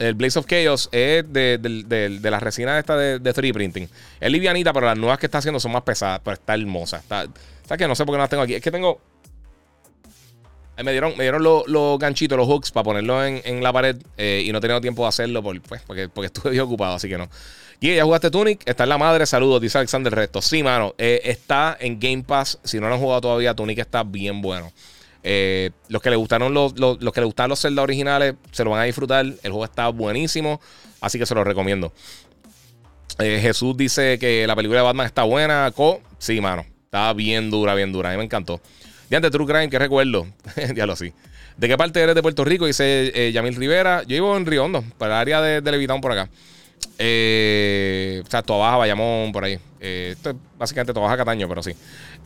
el Blaze of Chaos? Es de, de la resina esta de, 3D printing. Es livianita, pero las nuevas que está haciendo son más pesadas, pero está hermosa. Está, está que no sé por qué no las tengo aquí. Es que tengo me dieron, me dieron los, ganchitos, los hooks para ponerlo en, la pared eh, y no he tenido tiempo de hacerlo por, pues, porque, porque estuve bien ocupado, así que no. Y ya jugaste Tunic, está en la madre, saludos, dice Alexander Resto. Sí, mano, eh, está en Game Pass. Si no lo han jugado todavía, Tunic está bien bueno. Eh, los que le gustaron los, que le gustaron los Zelda originales se lo van a disfrutar. El juego está buenísimo, así que se lo recomiendo. Jesús dice que la película de Batman está buena. Co, sí, mano, está bien dura, bien dura. A mí me encantó. De True Crime, que recuerdo. [LAUGHS] ya lo sí. ¿De qué parte eres de Puerto Rico? Dice eh, Yamil Rivera. Yo vivo en Río Hondo, para el área de, de Levitown por acá. Eh, o sea, Tobaja, Bayamón, por ahí. Eh, esto es básicamente Tobaja, Cataño, pero sí.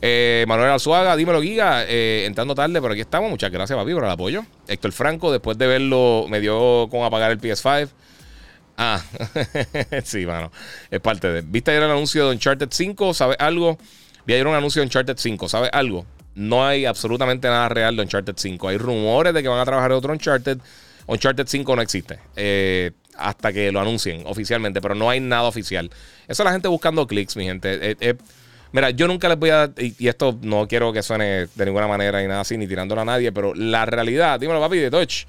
Eh, Manuel Alzuaga, dímelo, Giga. entrando tarde, pero aquí estamos. Muchas gracias, papi, por el apoyo. Héctor Franco, después de verlo, me dio con apagar el PS5. Ah, [LAUGHS] sí, mano. Es parte de. ¿Viste ayer el anuncio de Uncharted 5? ¿Sabes algo? Vi ayer un anuncio de Uncharted 5. ¿Sabes algo? No hay absolutamente nada real de Uncharted 5. Hay rumores de que van a trabajar otro Uncharted. Uncharted 5 no existe. Eh, hasta que lo anuncien oficialmente, pero no hay nada oficial. Eso es la gente buscando clics, mi gente. Eh, eh, mira, yo nunca les voy a. Y, y, esto no quiero que suene de ninguna manera ni nada así, ni tirándolo a nadie, pero la realidad, dímelo, papi, de Touch.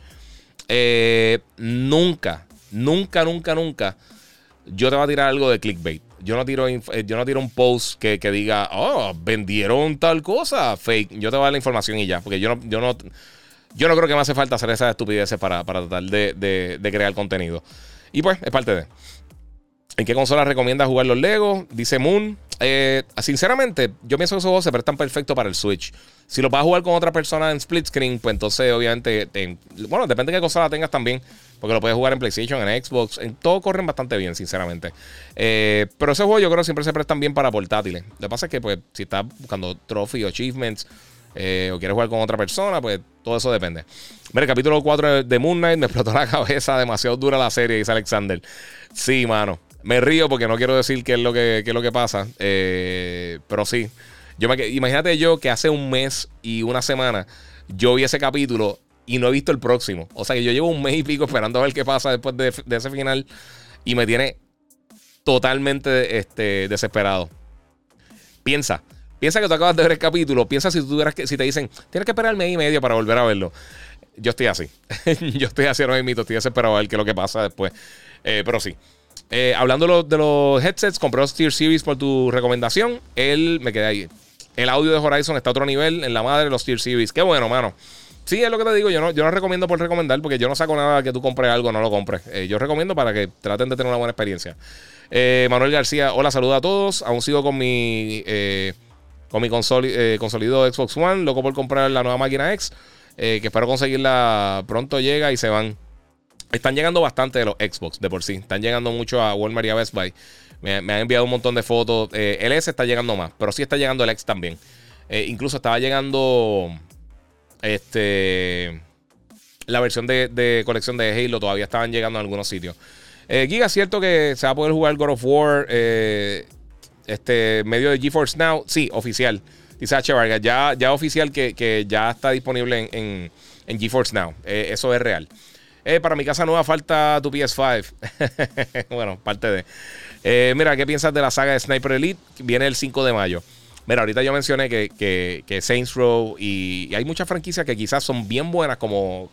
nunca, nunca, nunca, nunca. Yo te voy a tirar algo de clickbait. Yo no tiro, eh, yo no tiro un post que, diga, oh, vendieron tal cosa, fake. Yo te voy a dar la información y ya, porque yo no, yo no, yo no creo que me hace falta hacer esas estupideces para, para tratar de, de crear contenido. Y pues, es parte de. ¿En qué consola recomiendas jugar los Legos? Dice Moon. Eh, sinceramente, yo pienso que esos juegos se prestan perfecto para el Switch. Si lo vas a jugar con otra persona en split screen, pues entonces, obviamente, bueno, depende de qué consola tengas también. Porque lo puedes jugar en PlayStation, en Xbox, en todo corren bastante bien, sinceramente. Eh, pero esos juegos yo creo que siempre se prestan bien para portátiles. Lo que pasa es que, pues, si estás buscando trophy o achievements eh, o quieres jugar con otra persona, pues todo eso depende. Mira, capítulo 4 de Moon Knight me [LAUGHS] explotó la cabeza, demasiado dura la serie, dice Alexander. Sí, mano. Me río porque no quiero decir qué es lo que, es lo que pasa. Eh, pero sí. Yo me, imagínate yo que hace un mes y una semana yo vi ese capítulo y no he visto el próximo. O sea que yo llevo un mes y pico esperando a ver qué pasa después de, ese final y me tiene totalmente este, desesperado. Piensa, piensa que tú acabas de ver el capítulo, piensa si tú que, si te dicen, tienes que esperar el mes y medio para volver a verlo. Yo estoy así. [LAUGHS] yo estoy así ahora mismo, estoy desesperado a ver qué es lo que pasa después. Eh, pero sí. Eh, hablando de los, headsets, compré los Tier Series por tu recomendación. Él me quedé ahí. El audio de Horizon está a otro nivel en la madre de los Tier Series. Qué bueno, mano. Sí, es lo que te digo. Yo no, yo no recomiendo por recomendar porque yo no saco nada que tú compres algo, no lo compres. Eh, yo recomiendo para que traten de tener una buena experiencia. Eh, Manuel García, hola, saludos a todos. Aún sigo con mi, con mi consolidado Xbox One, loco por comprar la nueva máquina X, que espero conseguirla pronto llega y se van. Están llegando bastante de los Xbox de por sí. Están llegando mucho a Walmart y Best Buy. Me, han enviado un montón de fotos. Eh, el S está llegando más, pero sí está llegando el X también. Eh, incluso estaba llegando este la versión de, colección de Halo. Todavía estaban llegando en algunos sitios. Eh, Giga, cierto que se va a poder jugar God of War este medio de GeForce Now. Sí, oficial. Dice H. Vargas, ya, ya oficial que, ya está disponible en, GeForce Now. eso es real. Eh, para mi casa nueva falta tu PS5. [LAUGHS] bueno, parte de. Eh, mira, ¿qué piensas de la saga de Sniper Elite? Viene el 5 de mayo. Mira, ahorita yo mencioné que, que, Saints Row y, hay muchas franquicias que quizás son bien buenas como,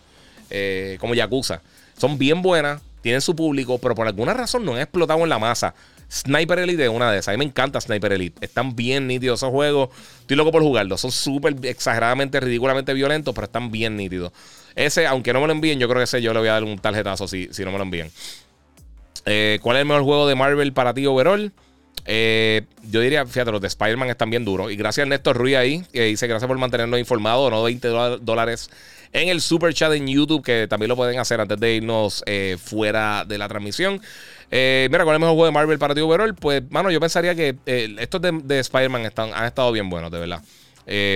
eh, como Yakuza. Son bien buenas, tienen su público, pero por alguna razón no han explotado en la masa. Sniper Elite es una de esas. A mí me encanta Sniper Elite. Están bien nítidos esos juegos. Estoy loco por jugarlos. Son súper exageradamente, ridículamente violentos, pero están bien nítidos. Ese, aunque no me lo envíen, yo creo que ese yo le voy a dar un tarjetazo si, si no me lo envían. Eh, ¿Cuál es el mejor juego de Marvel para ti overall? Eh, yo diría, fíjate, los de Spider-Man están bien duros. Y gracias a Néstor Ruiz ahí, que dice gracias por mantenernos informados. No 20 dólares en el super chat en YouTube, que también lo pueden hacer antes de irnos eh, fuera de la transmisión. mira, ¿cuál es el mejor juego de Marvel para ti overall? Pues, mano, yo pensaría que estos de, de Spider-Man han estado bien buenos, de verdad.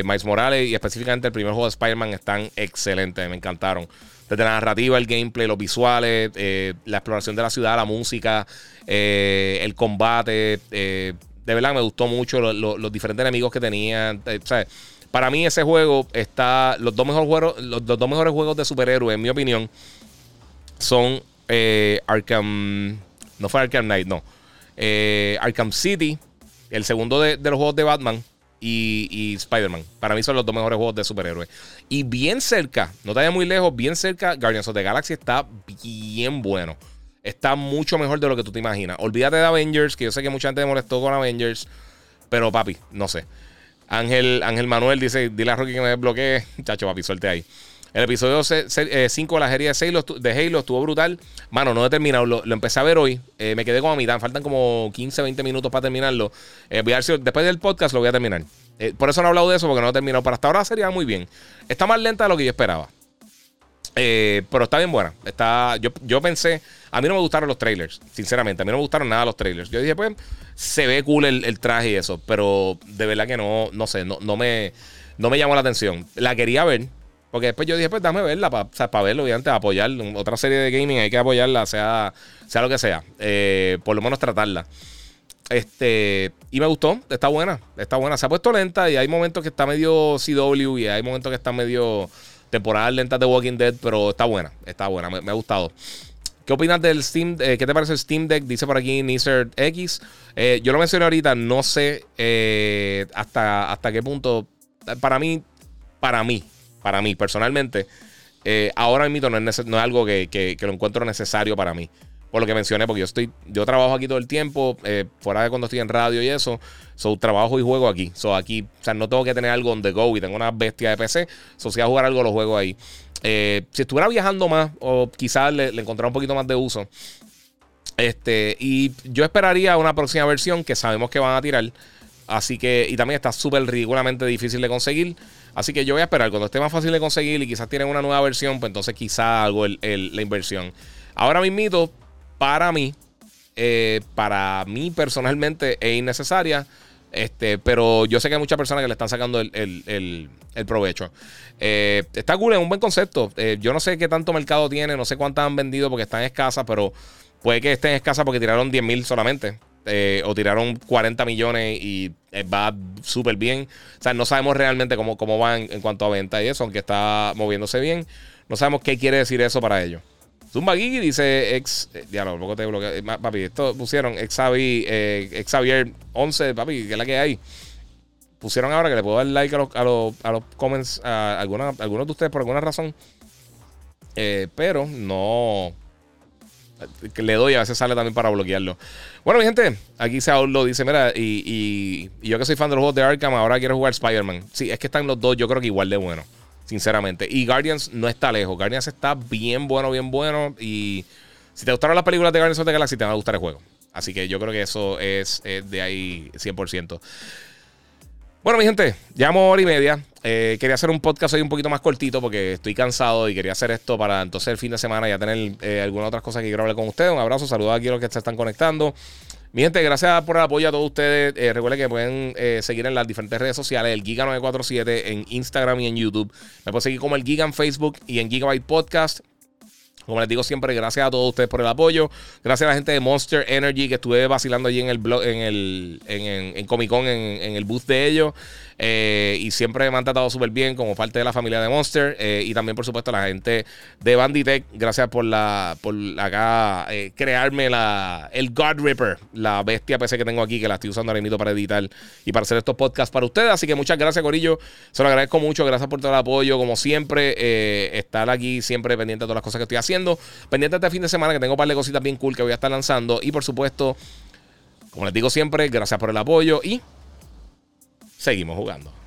Miles Morales y específicamente el primer juego de Spider-Man están excelentes, me encantaron desde la narrativa, el gameplay, los visuales, eh, la exploración de la ciudad, la música, eh, el combate. Eh, de verdad me gustó mucho los diferentes enemigos que tenían. para mí ese juego está... Los dos, mejores juegos, los, dos mejores juegos de superhéroes, en mi opinión, son Arkham... No fue Arkham Knight, no. Arkham City, el segundo de los juegos de Batman y, Spider-Man. Para mí son los dos mejores juegos de superhéroes. Y bien cerca, no te vayas muy lejos, bien cerca, Guardians of the Galaxy está bien bueno. Está mucho mejor de lo que tú te imaginas. Olvídate de Avengers, que yo sé que mucha gente me molestó con Avengers. Pero papi, no sé. Ángel, Ángel Manuel dice, dile a Rocky que me desbloquee. [LAUGHS] Chacho, papi, suelte ahí. El episodio 5 eh, de la serie de Halo, de estuvo brutal. Mano, no he terminado. Lo, empecé a ver hoy. Eh, me quedé como a mitad. Faltan como 15, 20 minutos para terminarlo. Eh, voy a ver si después del podcast lo voy a terminar. por eso no he hablado de eso, porque no he terminado. Pero hasta ahora sería muy bien. Está más lenta de lo que yo esperaba. pero está bien buena. Está, yo, yo pensé. A mí no me gustaron los trailers, sinceramente. A mí no me gustaron nada los trailers. Yo dije, pues, se ve cool el, traje y eso. Pero de verdad que no, no sé, no, no, me, no me llamó la atención. La quería ver. Porque después yo dije, pues dame verla para o verlo, obviamente, apoyar. Otra serie de gaming hay que apoyarla, sea, sea lo que sea. Eh, por lo menos tratarla. Este, y me gustó, está buena, está buena. Se ha puesto lenta y hay momentos que está medio CW y hay momentos que está medio temporadas lentas de Walking Dead, pero está buena, está buena, me, ha gustado. ¿Qué opinas del Steam? Eh, ¿Qué te parece el Steam Deck? Dice por aquí Nizer X. Eh, yo lo mencioné ahorita, no sé hasta, hasta qué punto. Para mí, para mí, para mí personalmente, eh, ahora mismo no es, no es algo que, lo encuentro necesario para mí. Por lo que mencioné, porque yo estoy, yo trabajo aquí todo el tiempo, eh, fuera de cuando estoy en radio y eso, so trabajo y juego aquí. So aquí, o sea, no tengo que tener algo on the go y tengo una bestia de PC. So si a jugar algo, lo juego ahí. Eh, si estuviera viajando más, o quizás le, le un poquito más de uso. Este, y yo esperaría una próxima versión que sabemos que van a tirar. Así que, y también está súper ridículamente difícil de conseguir. Así que yo voy a esperar. Cuando esté más fácil de conseguir y quizás tienen una nueva versión, pues entonces quizás hago la inversión. Ahora mismo, para mí, eh, para mí personalmente es innecesaria. Este, pero yo sé que hay muchas personas que le están sacando el, provecho. Eh, está cool, es un buen concepto. Eh, yo no sé qué tanto mercado tiene, no sé cuántas han vendido porque están escasas, pero puede que estén escasas porque tiraron 10.000 solamente. Eh, o tiraron 40 millones y eh, va súper bien. O sea, no sabemos realmente cómo, cómo van en, cuanto a venta y eso, aunque está moviéndose bien. No sabemos qué quiere decir eso para ellos. Zumba Gigi dice ex. Eh, diablo, te bloqueo. Papi, esto pusieron ex, Xavier 11, papi, que es la que hay. Pusieron ahora que le puedo dar like a los, a los, a los comments a algunos de ustedes por alguna razón. pero no que le doy, a veces sale también para bloquearlo. Bueno, mi gente, aquí se lo dice, mira, y, yo que soy fan de los juegos de Arkham, ahora quiero jugar Spider-Man. Sí, es que están los dos, yo creo que igual de bueno, sinceramente. Y Guardians no está lejos, Guardians está bien bueno, bien bueno. Y si te gustaron las películas de Guardians of the Galaxy, te va a gustar el juego. Así que yo creo que eso es, es de ahí 100%. Bueno, mi gente, llevamos hora y media. Eh, quería hacer un podcast hoy un poquito más cortito porque estoy cansado y quería hacer esto para entonces el fin de semana ya tener eh, algunas otras cosas que quiero hablar con ustedes. Un abrazo, saludos aquí a los que se están conectando. Mi gente, gracias por el apoyo a todos ustedes. Eh, recuerden que pueden seguir en las diferentes redes sociales, el Giga947 en Instagram y en YouTube. Me pueden seguir como el Giga en Facebook y en Gigabyte Podcast. Como les digo siempre, gracias a todos ustedes por el apoyo. Gracias a la gente de Monster Energy que estuve vacilando allí en el blog, en el en, Comic Con, en, el booth de ellos. Eh, y siempre me han tratado súper bien como parte de la familia de Monster. Eh, y también, por supuesto, la gente de Banditech. Gracias por la por acá eh, crearme la, el God Ripper, la bestia PC que tengo aquí, que la estoy usando ahora mismo para editar y para hacer estos podcasts para ustedes. Así que muchas gracias, Corillo. Se lo agradezco mucho. Gracias por todo el apoyo. Como siempre, estar aquí siempre pendiente de todas las cosas que estoy haciendo. Pendiente este fin de semana que tengo un par de cositas bien cool que voy a estar lanzando. Y por supuesto, como les digo siempre, gracias por el apoyo y seguimos jugando.